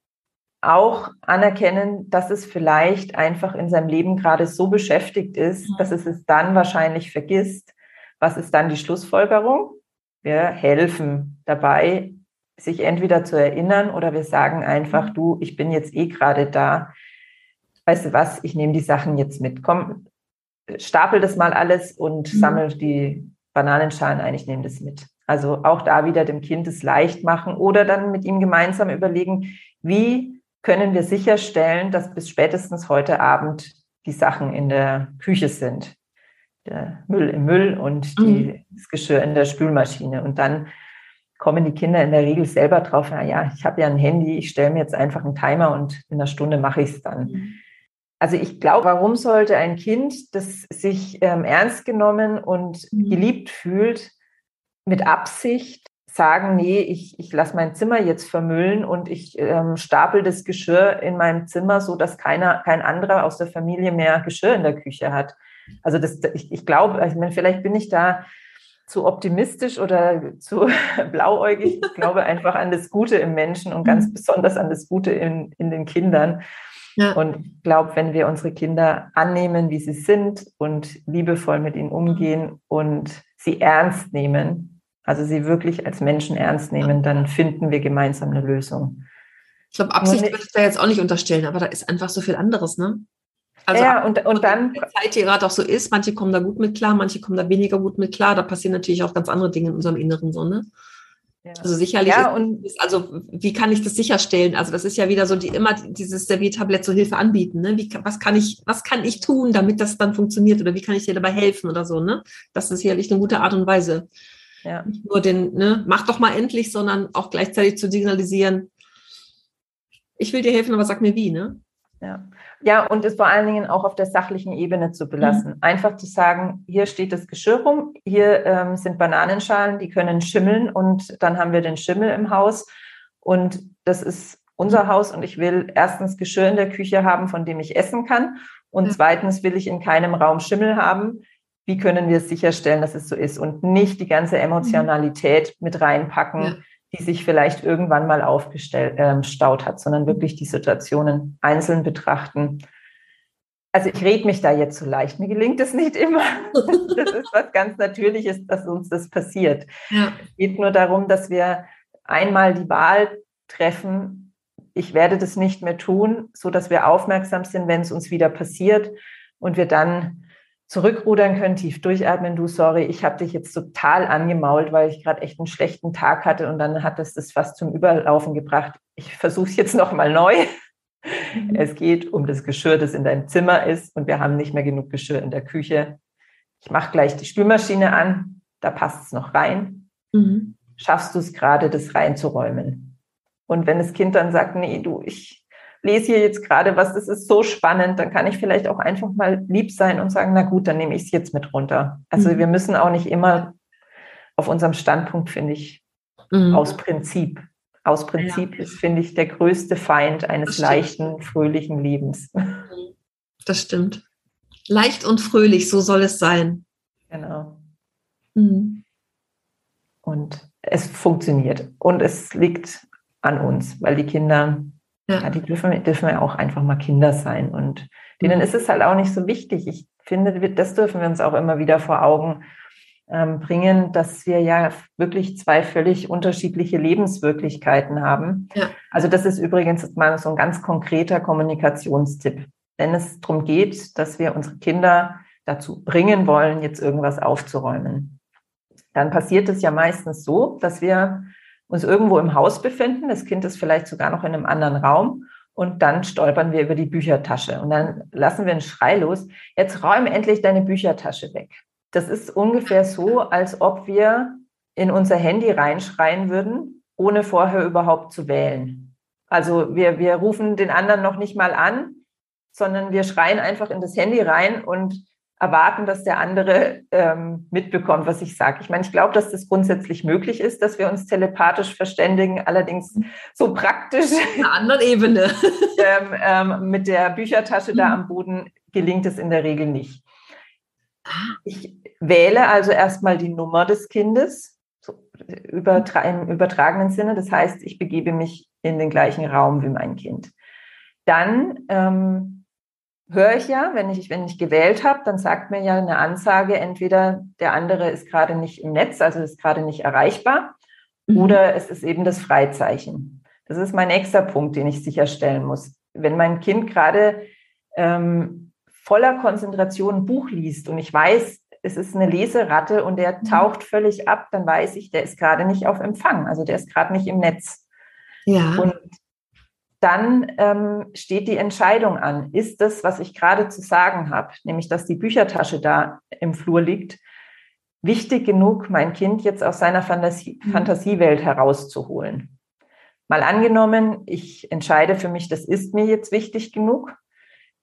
auch anerkennen, dass es vielleicht einfach in seinem Leben gerade so beschäftigt ist, dass es es dann wahrscheinlich vergisst, Was ist dann die Schlussfolgerung? Wir helfen dabei, sich entweder zu erinnern oder wir sagen einfach, du, ich bin jetzt eh gerade da. Weißt du was, ich nehme die Sachen jetzt mit. Komm, stapel das mal alles und mhm. sammle die Bananenschalen ein, ich nehme das mit. Also auch da wieder dem Kind es leicht machen oder dann mit ihm gemeinsam überlegen, wie können wir sicherstellen, dass bis spätestens heute Abend die Sachen in der Küche sind. Der Müll im Müll und die, mhm. das Geschirr in der Spülmaschine. Und dann kommen die Kinder in der Regel selber drauf, na ja, ich habe ja ein Handy, ich stelle mir jetzt einfach einen Timer und in einer Stunde mache ich es dann. Mhm. Also ich glaube, warum sollte ein Kind, das sich ähm, ernst genommen und mhm. geliebt fühlt, mit Absicht sagen, nee, ich, ich lasse mein Zimmer jetzt vermüllen und ich ähm, stapel das Geschirr in meinem Zimmer, so dass keiner, kein anderer aus der Familie mehr Geschirr in der Küche hat. Also das, ich, ich glaube, ich meine, vielleicht bin ich da zu optimistisch oder zu blauäugig. Ich glaube einfach an das Gute im Menschen und ganz mhm. besonders an das Gute in, in den Kindern. Ja. Und ich glaube, wenn wir unsere Kinder annehmen, wie sie sind und liebevoll mit ihnen umgehen und sie ernst nehmen, also sie wirklich als Menschen ernst nehmen, dann finden wir gemeinsam eine Lösung. Ich glaube, Absicht würde ich da jetzt auch nicht unterstellen, aber da ist einfach so viel anderes, ne? Also ja, und, und dann. Die Zeit, die gerade auch so ist, manche kommen da gut mit klar, manche kommen da weniger gut mit klar. Da passieren natürlich auch ganz andere Dinge in unserem Inneren so, ne? Ja. Also sicherlich, ja, und ist, also wie kann ich das sicherstellen? Also das ist ja wieder so die immer dieses Serviertablett zur Hilfe anbieten. Ne? Wie, was kann ich, was kann ich tun, damit das dann funktioniert oder wie kann ich dir dabei helfen oder so? Ne? Das ist sicherlich eine gute Art und Weise. Ja. Nicht nur den, ne, mach doch mal endlich, sondern auch gleichzeitig zu signalisieren, ich will dir helfen, aber sag mir wie, ne? Ja. Ja, und es vor allen Dingen auch auf der sachlichen Ebene zu belassen. Mhm. Einfach zu sagen, hier steht das Geschirr rum, hier ähm, sind Bananenschalen, die können schimmeln und dann haben wir den Schimmel im Haus. Und das ist unser Haus und ich will erstens Geschirr in der Küche haben, von dem ich essen kann. Und mhm. zweitens will ich in keinem Raum Schimmel haben. Wie können wir sicherstellen, dass es so ist und nicht die ganze mhm. Emotionalität mit reinpacken? Ja die sich vielleicht irgendwann mal aufgestaut äh, hat, sondern wirklich die Situationen einzeln betrachten. Also ich rede mich da jetzt so leicht, mir gelingt es nicht immer. Das ist was ganz Natürliches, dass uns das passiert. Ja. Es geht nur darum, dass wir einmal die Wahl treffen, ich werde das nicht mehr tun, so dass wir aufmerksam sind, wenn es uns wieder passiert und wir dann zurückrudern können, tief durchatmen, du, sorry, ich habe dich jetzt total angemault, weil ich gerade echt einen schlechten Tag hatte und dann hat es das fast zum Überlaufen gebracht. Ich versuche es jetzt nochmal neu. Mhm. Es geht um das Geschirr, das in deinem Zimmer ist und wir haben nicht mehr genug Geschirr in der Küche. Ich mache gleich die Spülmaschine an, da passt es noch rein. Mhm. Schaffst du es gerade, das reinzuräumen? Und wenn das Kind dann sagt, nee, du, ich lese hier jetzt gerade was, das ist so spannend, dann kann ich vielleicht auch einfach mal lieb sein und sagen, na gut, dann nehme ich es jetzt mit runter. Also mhm. wir müssen auch nicht immer auf unserem Standpunkt, finde ich, mhm. aus Prinzip. Aus Prinzip ja. ist, finde ich, der größte Feind eines leichten, fröhlichen Lebens. Das stimmt. Leicht und fröhlich, so soll es sein. Genau. Mhm. Und es funktioniert. Und es liegt an uns, weil die Kinder ja. ja, die dürfen, dürfen ja auch einfach mal Kinder sein. Und denen mhm. ist es halt auch nicht so wichtig. Ich finde, das dürfen wir uns auch immer wieder vor Augen ähm, bringen, dass wir ja wirklich zwei völlig unterschiedliche Lebenswirklichkeiten haben. Ja. Also das ist übrigens mal so ein ganz konkreter Kommunikationstipp. Wenn es darum geht, dass wir unsere Kinder dazu bringen wollen, jetzt irgendwas aufzuräumen, dann passiert es ja meistens so, dass wir uns irgendwo im Haus befinden. Das Kind ist vielleicht sogar noch in einem anderen Raum. Und dann stolpern wir über die Büchertasche. Und dann lassen wir einen Schrei los. Jetzt räum endlich deine Büchertasche weg. Das ist ungefähr so, als ob wir in unser Handy reinschreien würden, ohne vorher überhaupt zu wählen. Also wir, wir rufen den anderen noch nicht mal an, sondern wir schreien einfach in das Handy rein und erwarten, dass der andere ähm, mitbekommt, was ich sage. Ich meine, ich glaube, dass das grundsätzlich möglich ist, dass wir uns telepathisch verständigen, allerdings so praktisch. Auf einer anderen Ebene. ähm, ähm, mit der Büchertasche da am Boden gelingt es in der Regel nicht. Ich wähle also erstmal die Nummer des Kindes so übertra im übertragenen Sinne. Das heißt, ich begebe mich in den gleichen Raum wie mein Kind. Dann ähm, höre ich ja, wenn ich, wenn ich gewählt habe, dann sagt mir ja eine Ansage, entweder der andere ist gerade nicht im Netz, also ist gerade nicht erreichbar, mhm. oder es ist eben das Freizeichen. Das ist mein nächster Punkt, den ich sicherstellen muss. Wenn mein Kind gerade ähm, voller Konzentration ein Buch liest und ich weiß, es ist eine Leseratte und der mhm. taucht völlig ab, dann weiß ich, der ist gerade nicht auf Empfang, also der ist gerade nicht im Netz. Ja. Und dann ähm, steht die Entscheidung an. Ist das, was ich gerade zu sagen habe, nämlich dass die Büchertasche da im Flur liegt, wichtig genug, mein Kind jetzt aus seiner Fantasie mhm. Fantasiewelt herauszuholen? Mal angenommen, ich entscheide für mich, das ist mir jetzt wichtig genug,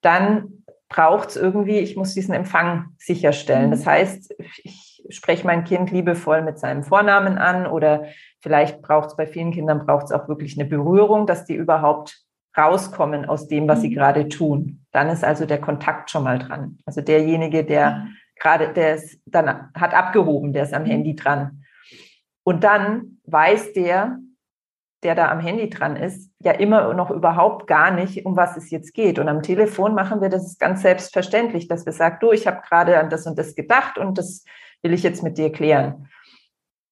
dann braucht es irgendwie, ich muss diesen Empfang sicherstellen. Mhm. Das heißt, ich spreche mein Kind liebevoll mit seinem Vornamen an oder Vielleicht braucht es bei vielen Kindern braucht es auch wirklich eine Berührung, dass die überhaupt rauskommen aus dem, was sie mhm. gerade tun. Dann ist also der Kontakt schon mal dran. Also derjenige, der gerade, der ist dann hat abgehoben, der ist am mhm. Handy dran. Und dann weiß der, der da am Handy dran ist, ja immer noch überhaupt gar nicht, um was es jetzt geht. Und am Telefon machen wir das ganz selbstverständlich, dass wir sagen, du, ich habe gerade an das und das gedacht und das will ich jetzt mit dir klären.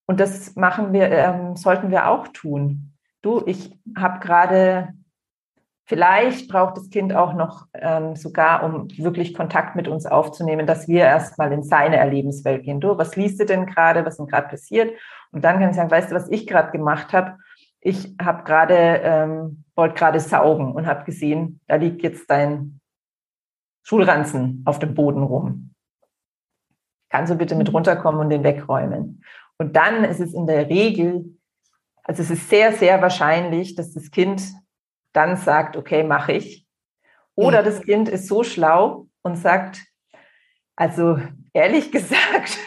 Und das machen wir, ähm, sollten wir auch tun. Du, ich habe gerade, vielleicht braucht das Kind auch noch ähm, sogar, um wirklich Kontakt mit uns aufzunehmen, dass wir erstmal in seine Erlebenswelt gehen. Du, was liest du denn gerade? Was ist gerade passiert? Und dann kann ich sagen, weißt du, was ich gerade gemacht habe? Ich habe gerade, ähm, wollte gerade saugen und habe gesehen, da liegt jetzt dein Schulranzen auf dem Boden rum. Kannst du bitte mit mhm. runterkommen und den wegräumen? Und dann ist es in der Regel, also es ist sehr, sehr wahrscheinlich, dass das Kind dann sagt, okay, mache ich. Oder das Kind ist so schlau und sagt, also ehrlich gesagt,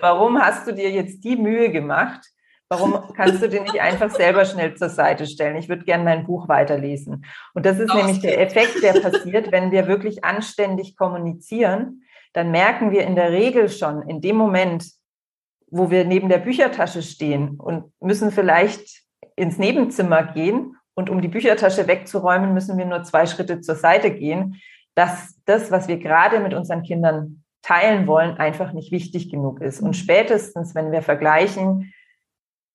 warum hast du dir jetzt die Mühe gemacht? Warum kannst du den nicht einfach selber schnell zur Seite stellen? Ich würde gerne mein Buch weiterlesen. Und das ist nämlich der Effekt, der passiert, wenn wir wirklich anständig kommunizieren. Dann merken wir in der Regel schon in dem Moment, wo wir neben der Büchertasche stehen und müssen vielleicht ins Nebenzimmer gehen und um die Büchertasche wegzuräumen, müssen wir nur zwei Schritte zur Seite gehen, dass das, was wir gerade mit unseren Kindern teilen wollen, einfach nicht wichtig genug ist. Und spätestens, wenn wir vergleichen,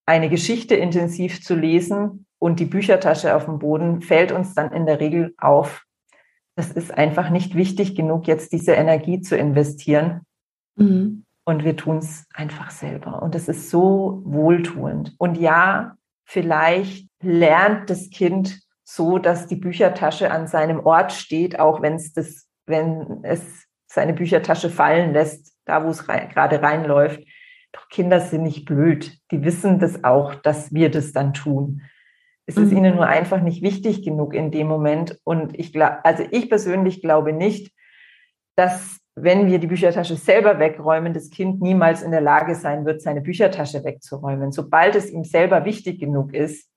eine Geschichte intensiv zu lesen und die Büchertasche auf dem Boden, fällt uns dann in der Regel auf, das ist einfach nicht wichtig genug, jetzt diese Energie zu investieren. Mhm. Und wir tun es einfach selber. Und es ist so wohltuend. Und ja, vielleicht lernt das Kind so, dass die Büchertasche an seinem Ort steht, auch wenn es das, wenn es seine Büchertasche fallen lässt, da wo es rein, gerade reinläuft. Doch Kinder sind nicht blöd. Die wissen das auch, dass wir das dann tun. Es ist mhm. ihnen nur einfach nicht wichtig genug in dem Moment. Und ich glaube, also ich persönlich glaube nicht, dass wenn wir die Büchertasche selber wegräumen, das Kind niemals in der Lage sein wird, seine Büchertasche wegzuräumen. Sobald es ihm selber wichtig genug ist,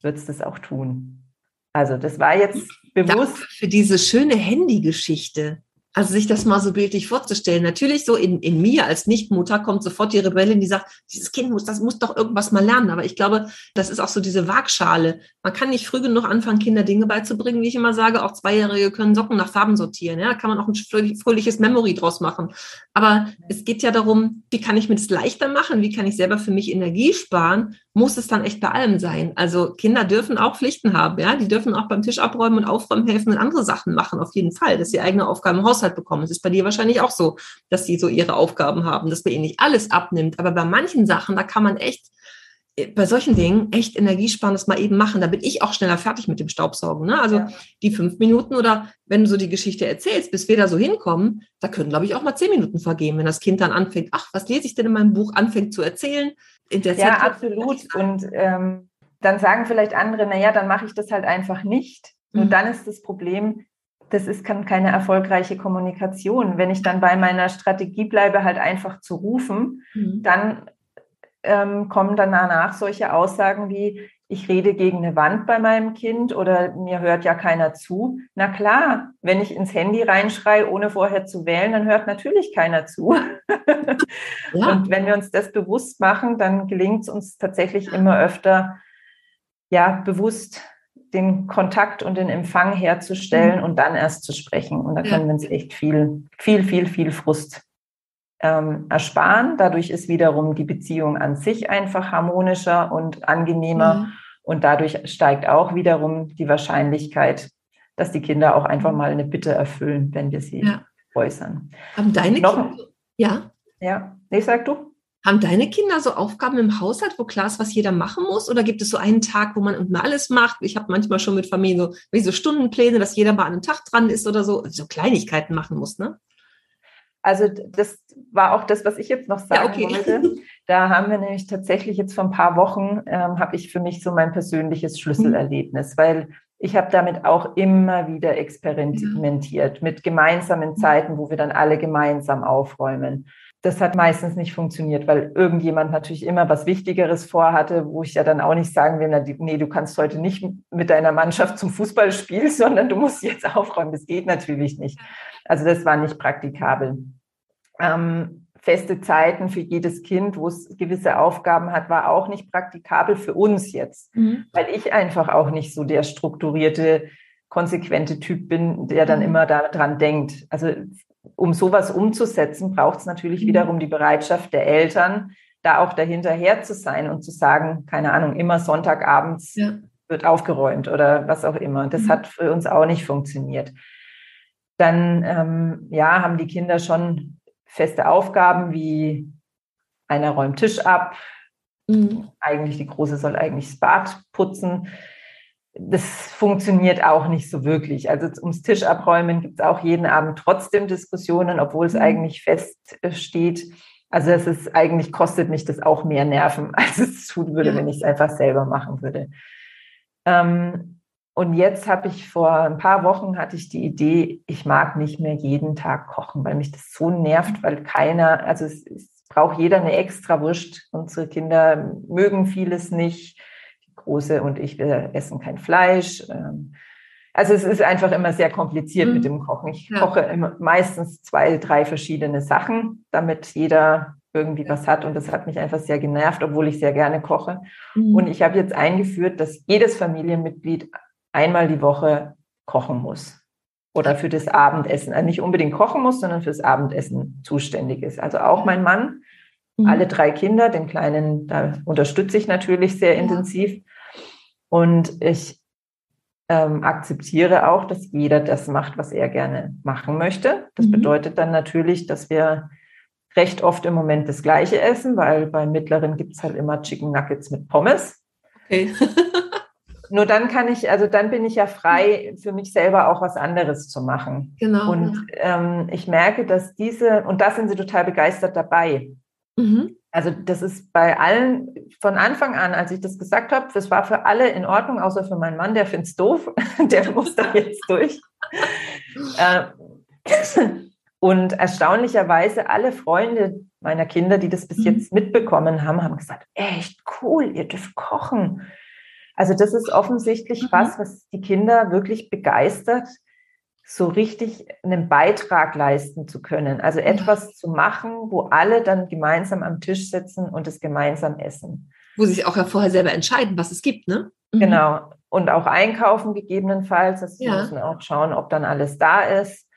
wird es das auch tun. Also das war jetzt bewusst. Danke für diese schöne Handygeschichte. Also sich das mal so bildlich vorzustellen. Natürlich so in, in mir als Nichtmutter kommt sofort die Rebellin, die sagt, dieses Kind muss, das muss doch irgendwas mal lernen. Aber ich glaube, das ist auch so diese Waagschale. Man kann nicht früh genug anfangen, Kinder Dinge beizubringen. Wie ich immer sage, auch Zweijährige können Socken nach Farben sortieren. Ja, da kann man auch ein fröhliches Memory draus machen. Aber es geht ja darum, wie kann ich mir das leichter machen? Wie kann ich selber für mich Energie sparen? Muss es dann echt bei allem sein. Also Kinder dürfen auch Pflichten haben, ja. Die dürfen auch beim Tisch abräumen und aufräumen helfen und andere Sachen machen, auf jeden Fall, dass sie eigene Aufgaben im Haushalt bekommen. Es ist bei dir wahrscheinlich auch so, dass sie so ihre Aufgaben haben, dass man ihnen nicht alles abnimmt. Aber bei manchen Sachen, da kann man echt äh, bei solchen Dingen echt Energiesparendes mal eben machen. Da bin ich auch schneller fertig mit dem Staubsaugen. Ne? Also ja. die fünf Minuten oder wenn du so die Geschichte erzählst, bis wir da so hinkommen, da können, glaube ich, auch mal zehn Minuten vergehen, wenn das Kind dann anfängt, ach, was lese ich denn in meinem Buch, anfängt zu erzählen, in der Zeit ja, absolut. Und ähm, dann sagen vielleicht andere, naja, dann mache ich das halt einfach nicht. Mhm. Und dann ist das Problem, das ist keine erfolgreiche Kommunikation. Wenn ich dann bei meiner Strategie bleibe, halt einfach zu rufen, mhm. dann ähm, kommen dann danach solche Aussagen wie, ich rede gegen eine Wand bei meinem Kind oder mir hört ja keiner zu. Na klar, wenn ich ins Handy reinschreie, ohne vorher zu wählen, dann hört natürlich keiner zu. Ja. Und wenn wir uns das bewusst machen, dann gelingt es uns tatsächlich immer öfter, ja, bewusst den Kontakt und den Empfang herzustellen mhm. und dann erst zu sprechen. Und da können wir uns echt viel, viel, viel, viel Frust ähm, ersparen. Dadurch ist wiederum die Beziehung an sich einfach harmonischer und angenehmer. Mhm. Und dadurch steigt auch wiederum die Wahrscheinlichkeit, dass die Kinder auch einfach mal eine Bitte erfüllen, wenn wir sie ja. äußern. Haben deine Noch, Kinder? Ja. Ja. Nee, sag du. Haben deine Kinder so Aufgaben im Haushalt, wo klar ist, was jeder machen muss? Oder gibt es so einen Tag, wo man immer alles macht? Ich habe manchmal schon mit Familien so, wie so Stundenpläne, dass jeder mal an einem Tag dran ist oder so, so Kleinigkeiten machen muss, ne? Also das war auch das, was ich jetzt noch sagen ja, okay. wollte. Da haben wir nämlich tatsächlich jetzt vor ein paar Wochen, ähm, habe ich für mich so mein persönliches Schlüsselerlebnis, mhm. weil ich habe damit auch immer wieder experimentiert mit gemeinsamen Zeiten, wo wir dann alle gemeinsam aufräumen. Das hat meistens nicht funktioniert, weil irgendjemand natürlich immer was Wichtigeres vorhatte, wo ich ja dann auch nicht sagen will, na, nee, du kannst heute nicht mit deiner Mannschaft zum Fußball spielen, sondern du musst jetzt aufräumen. Das geht natürlich nicht. Also das war nicht praktikabel. Ähm, feste Zeiten für jedes Kind, wo es gewisse Aufgaben hat, war auch nicht praktikabel für uns jetzt, mhm. weil ich einfach auch nicht so der strukturierte, konsequente Typ bin, der dann mhm. immer daran denkt. Also um sowas umzusetzen, braucht es natürlich mhm. wiederum die Bereitschaft der Eltern, da auch dahinterher zu sein und zu sagen, keine Ahnung, immer Sonntagabends ja. wird aufgeräumt oder was auch immer. Das mhm. hat für uns auch nicht funktioniert. Dann ähm, ja, haben die Kinder schon feste Aufgaben wie einer räumt Tisch ab, mhm. eigentlich die Große soll eigentlich das Bad putzen. Das funktioniert auch nicht so wirklich. Also ums Tisch abräumen gibt es auch jeden Abend trotzdem Diskussionen, obwohl es mhm. eigentlich feststeht. Also es ist eigentlich kostet mich das auch mehr Nerven, als es tun würde, ja. wenn ich es einfach selber machen würde. Ähm, und jetzt habe ich vor ein paar Wochen hatte ich die Idee, ich mag nicht mehr jeden Tag kochen, weil mich das so nervt, weil keiner, also es, es braucht jeder eine extra Wurst. Unsere Kinder mögen vieles nicht. Die Große und ich, wir essen kein Fleisch. Ähm, also es ist einfach immer sehr kompliziert mhm. mit dem Kochen. Ich ja. koche immer meistens zwei, drei verschiedene Sachen, damit jeder irgendwie was hat. Und das hat mich einfach sehr genervt, obwohl ich sehr gerne koche. Mhm. Und ich habe jetzt eingeführt, dass jedes Familienmitglied einmal die Woche kochen muss oder für das Abendessen, also nicht unbedingt kochen muss, sondern fürs Abendessen zuständig ist. Also auch mein Mann, mhm. alle drei Kinder, den Kleinen, da unterstütze ich natürlich sehr ja. intensiv. Und ich ähm, akzeptiere auch, dass jeder das macht, was er gerne machen möchte. Das mhm. bedeutet dann natürlich, dass wir recht oft im Moment das Gleiche essen, weil beim Mittleren gibt es halt immer Chicken Nuggets mit Pommes. Okay. nur dann kann ich, also dann bin ich ja frei, für mich selber auch was anderes zu machen. Genau. Und ähm, ich merke, dass diese, und da sind sie total begeistert dabei. Mhm. Also das ist bei allen von Anfang an, als ich das gesagt habe, das war für alle in Ordnung, außer für meinen Mann, der findet es doof, der muss da jetzt durch. äh, und erstaunlicherweise alle Freunde meiner Kinder, die das bis mhm. jetzt mitbekommen haben, haben gesagt, echt cool, ihr dürft kochen. Also das ist offensichtlich mhm. was, was die Kinder wirklich begeistert, so richtig einen Beitrag leisten zu können. Also etwas zu machen, wo alle dann gemeinsam am Tisch sitzen und es gemeinsam essen. Wo sie sich auch ja vorher selber entscheiden, was es gibt, ne? Mhm. Genau. Und auch einkaufen gegebenenfalls. Also sie ja. müssen auch schauen, ob dann alles da ist.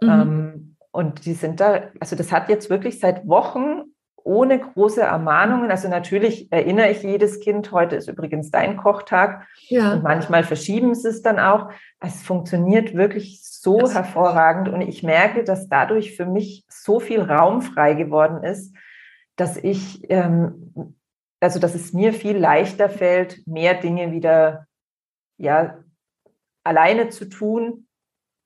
Mhm. Ähm, und die sind da, also das hat jetzt wirklich seit Wochen ohne große Ermahnungen. Also natürlich erinnere ich jedes Kind, heute ist übrigens dein Kochtag. Ja. Und manchmal verschieben sie es dann auch. Es funktioniert wirklich so das hervorragend. Und ich merke, dass dadurch für mich so viel Raum frei geworden ist, dass ich, ähm, also dass es mir viel leichter fällt, mehr Dinge wieder, ja, alleine zu tun,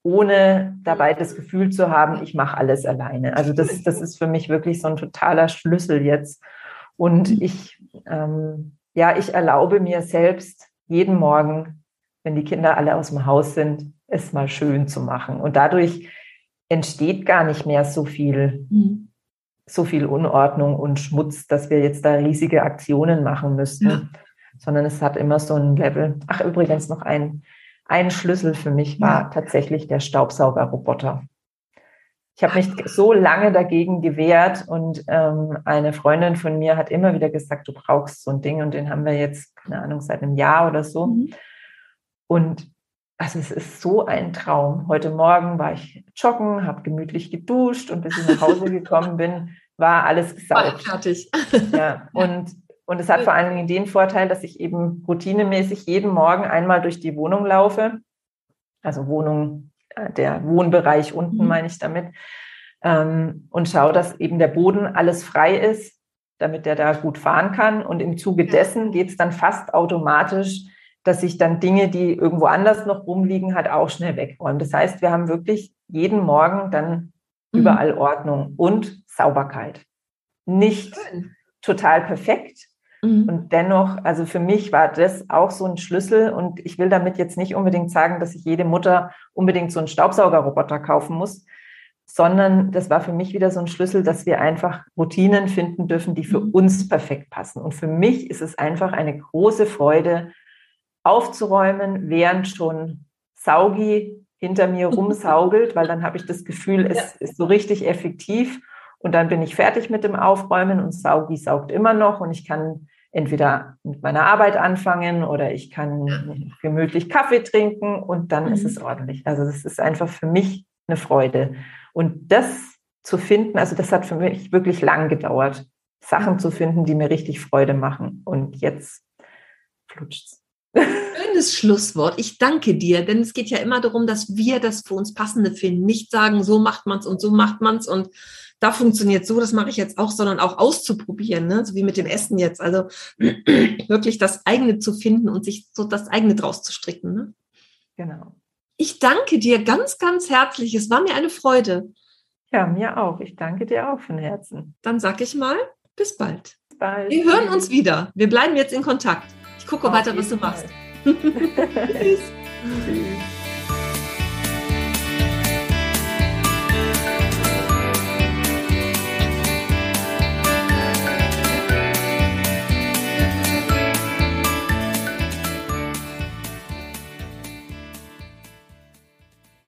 ohne dabei das Gefühl zu haben, ich mache alles alleine. Also das, das ist für mich wirklich so ein totaler Schlüssel jetzt. Und mhm. ich, ähm, ja, ich erlaube mir selbst jeden Morgen, wenn die Kinder alle aus dem Haus sind, es mal schön zu machen. Und dadurch entsteht gar nicht mehr so viel, mhm. so viel Unordnung und Schmutz, dass wir jetzt da riesige Aktionen machen müssten, ja. sondern es hat immer so ein Level. Ach, übrigens noch ein ein Schlüssel für mich war tatsächlich der Staubsaugerroboter. Ich habe mich so lange dagegen gewehrt und ähm, eine Freundin von mir hat immer wieder gesagt, du brauchst so ein Ding und den haben wir jetzt, keine Ahnung, seit einem Jahr oder so. Mhm. Und also es ist so ein Traum. Heute Morgen war ich joggen, habe gemütlich geduscht und bis ich nach Hause gekommen bin, war alles gesaugt. fertig. Ja, und, und es hat vor allen Dingen den Vorteil, dass ich eben routinemäßig jeden Morgen einmal durch die Wohnung laufe. Also Wohnung, äh, der Wohnbereich unten mhm. meine ich damit. Ähm, und schaue, dass eben der Boden alles frei ist, damit der da gut fahren kann. Und im Zuge dessen geht es dann fast automatisch, dass ich dann Dinge, die irgendwo anders noch rumliegen, halt auch schnell wegräume. Das heißt, wir haben wirklich jeden Morgen dann mhm. überall Ordnung und Sauberkeit. Nicht total perfekt. Mhm. Und dennoch, also für mich war das auch so ein Schlüssel. Und ich will damit jetzt nicht unbedingt sagen, dass sich jede Mutter unbedingt so einen Staubsaugerroboter kaufen muss, sondern das war für mich wieder so ein Schlüssel, dass wir einfach Routinen finden dürfen, die für mhm. uns perfekt passen. Und für mich ist es einfach eine große Freude, aufzuräumen, während schon Saugi hinter mir rumsaugelt, weil dann habe ich das Gefühl, es ja. ist so richtig effektiv. Und dann bin ich fertig mit dem Aufräumen und Saugi saugt immer noch und ich kann entweder mit meiner Arbeit anfangen oder ich kann gemütlich Kaffee trinken und dann mhm. ist es ordentlich. Also das ist einfach für mich eine Freude. Und das zu finden, also das hat für mich wirklich lang gedauert, Sachen zu finden, die mir richtig Freude machen. Und jetzt flutscht's. Schönes Schlusswort. Ich danke dir, denn es geht ja immer darum, dass wir das für uns Passende finden. Nicht sagen, so macht man es und so macht man es und da funktioniert so, das mache ich jetzt auch, sondern auch auszuprobieren, ne? so wie mit dem Essen jetzt. Also wirklich das eigene zu finden und sich so das eigene draus zu stricken. Ne? Genau. Ich danke dir ganz, ganz herzlich. Es war mir eine Freude. Ja, mir auch. Ich danke dir auch von Herzen. Dann sag ich mal, bis bald. Bis bald. Wir hören uns wieder. Wir bleiben jetzt in Kontakt. Ich gucke Auf weiter, was du machst. Tschüss. Tschüss.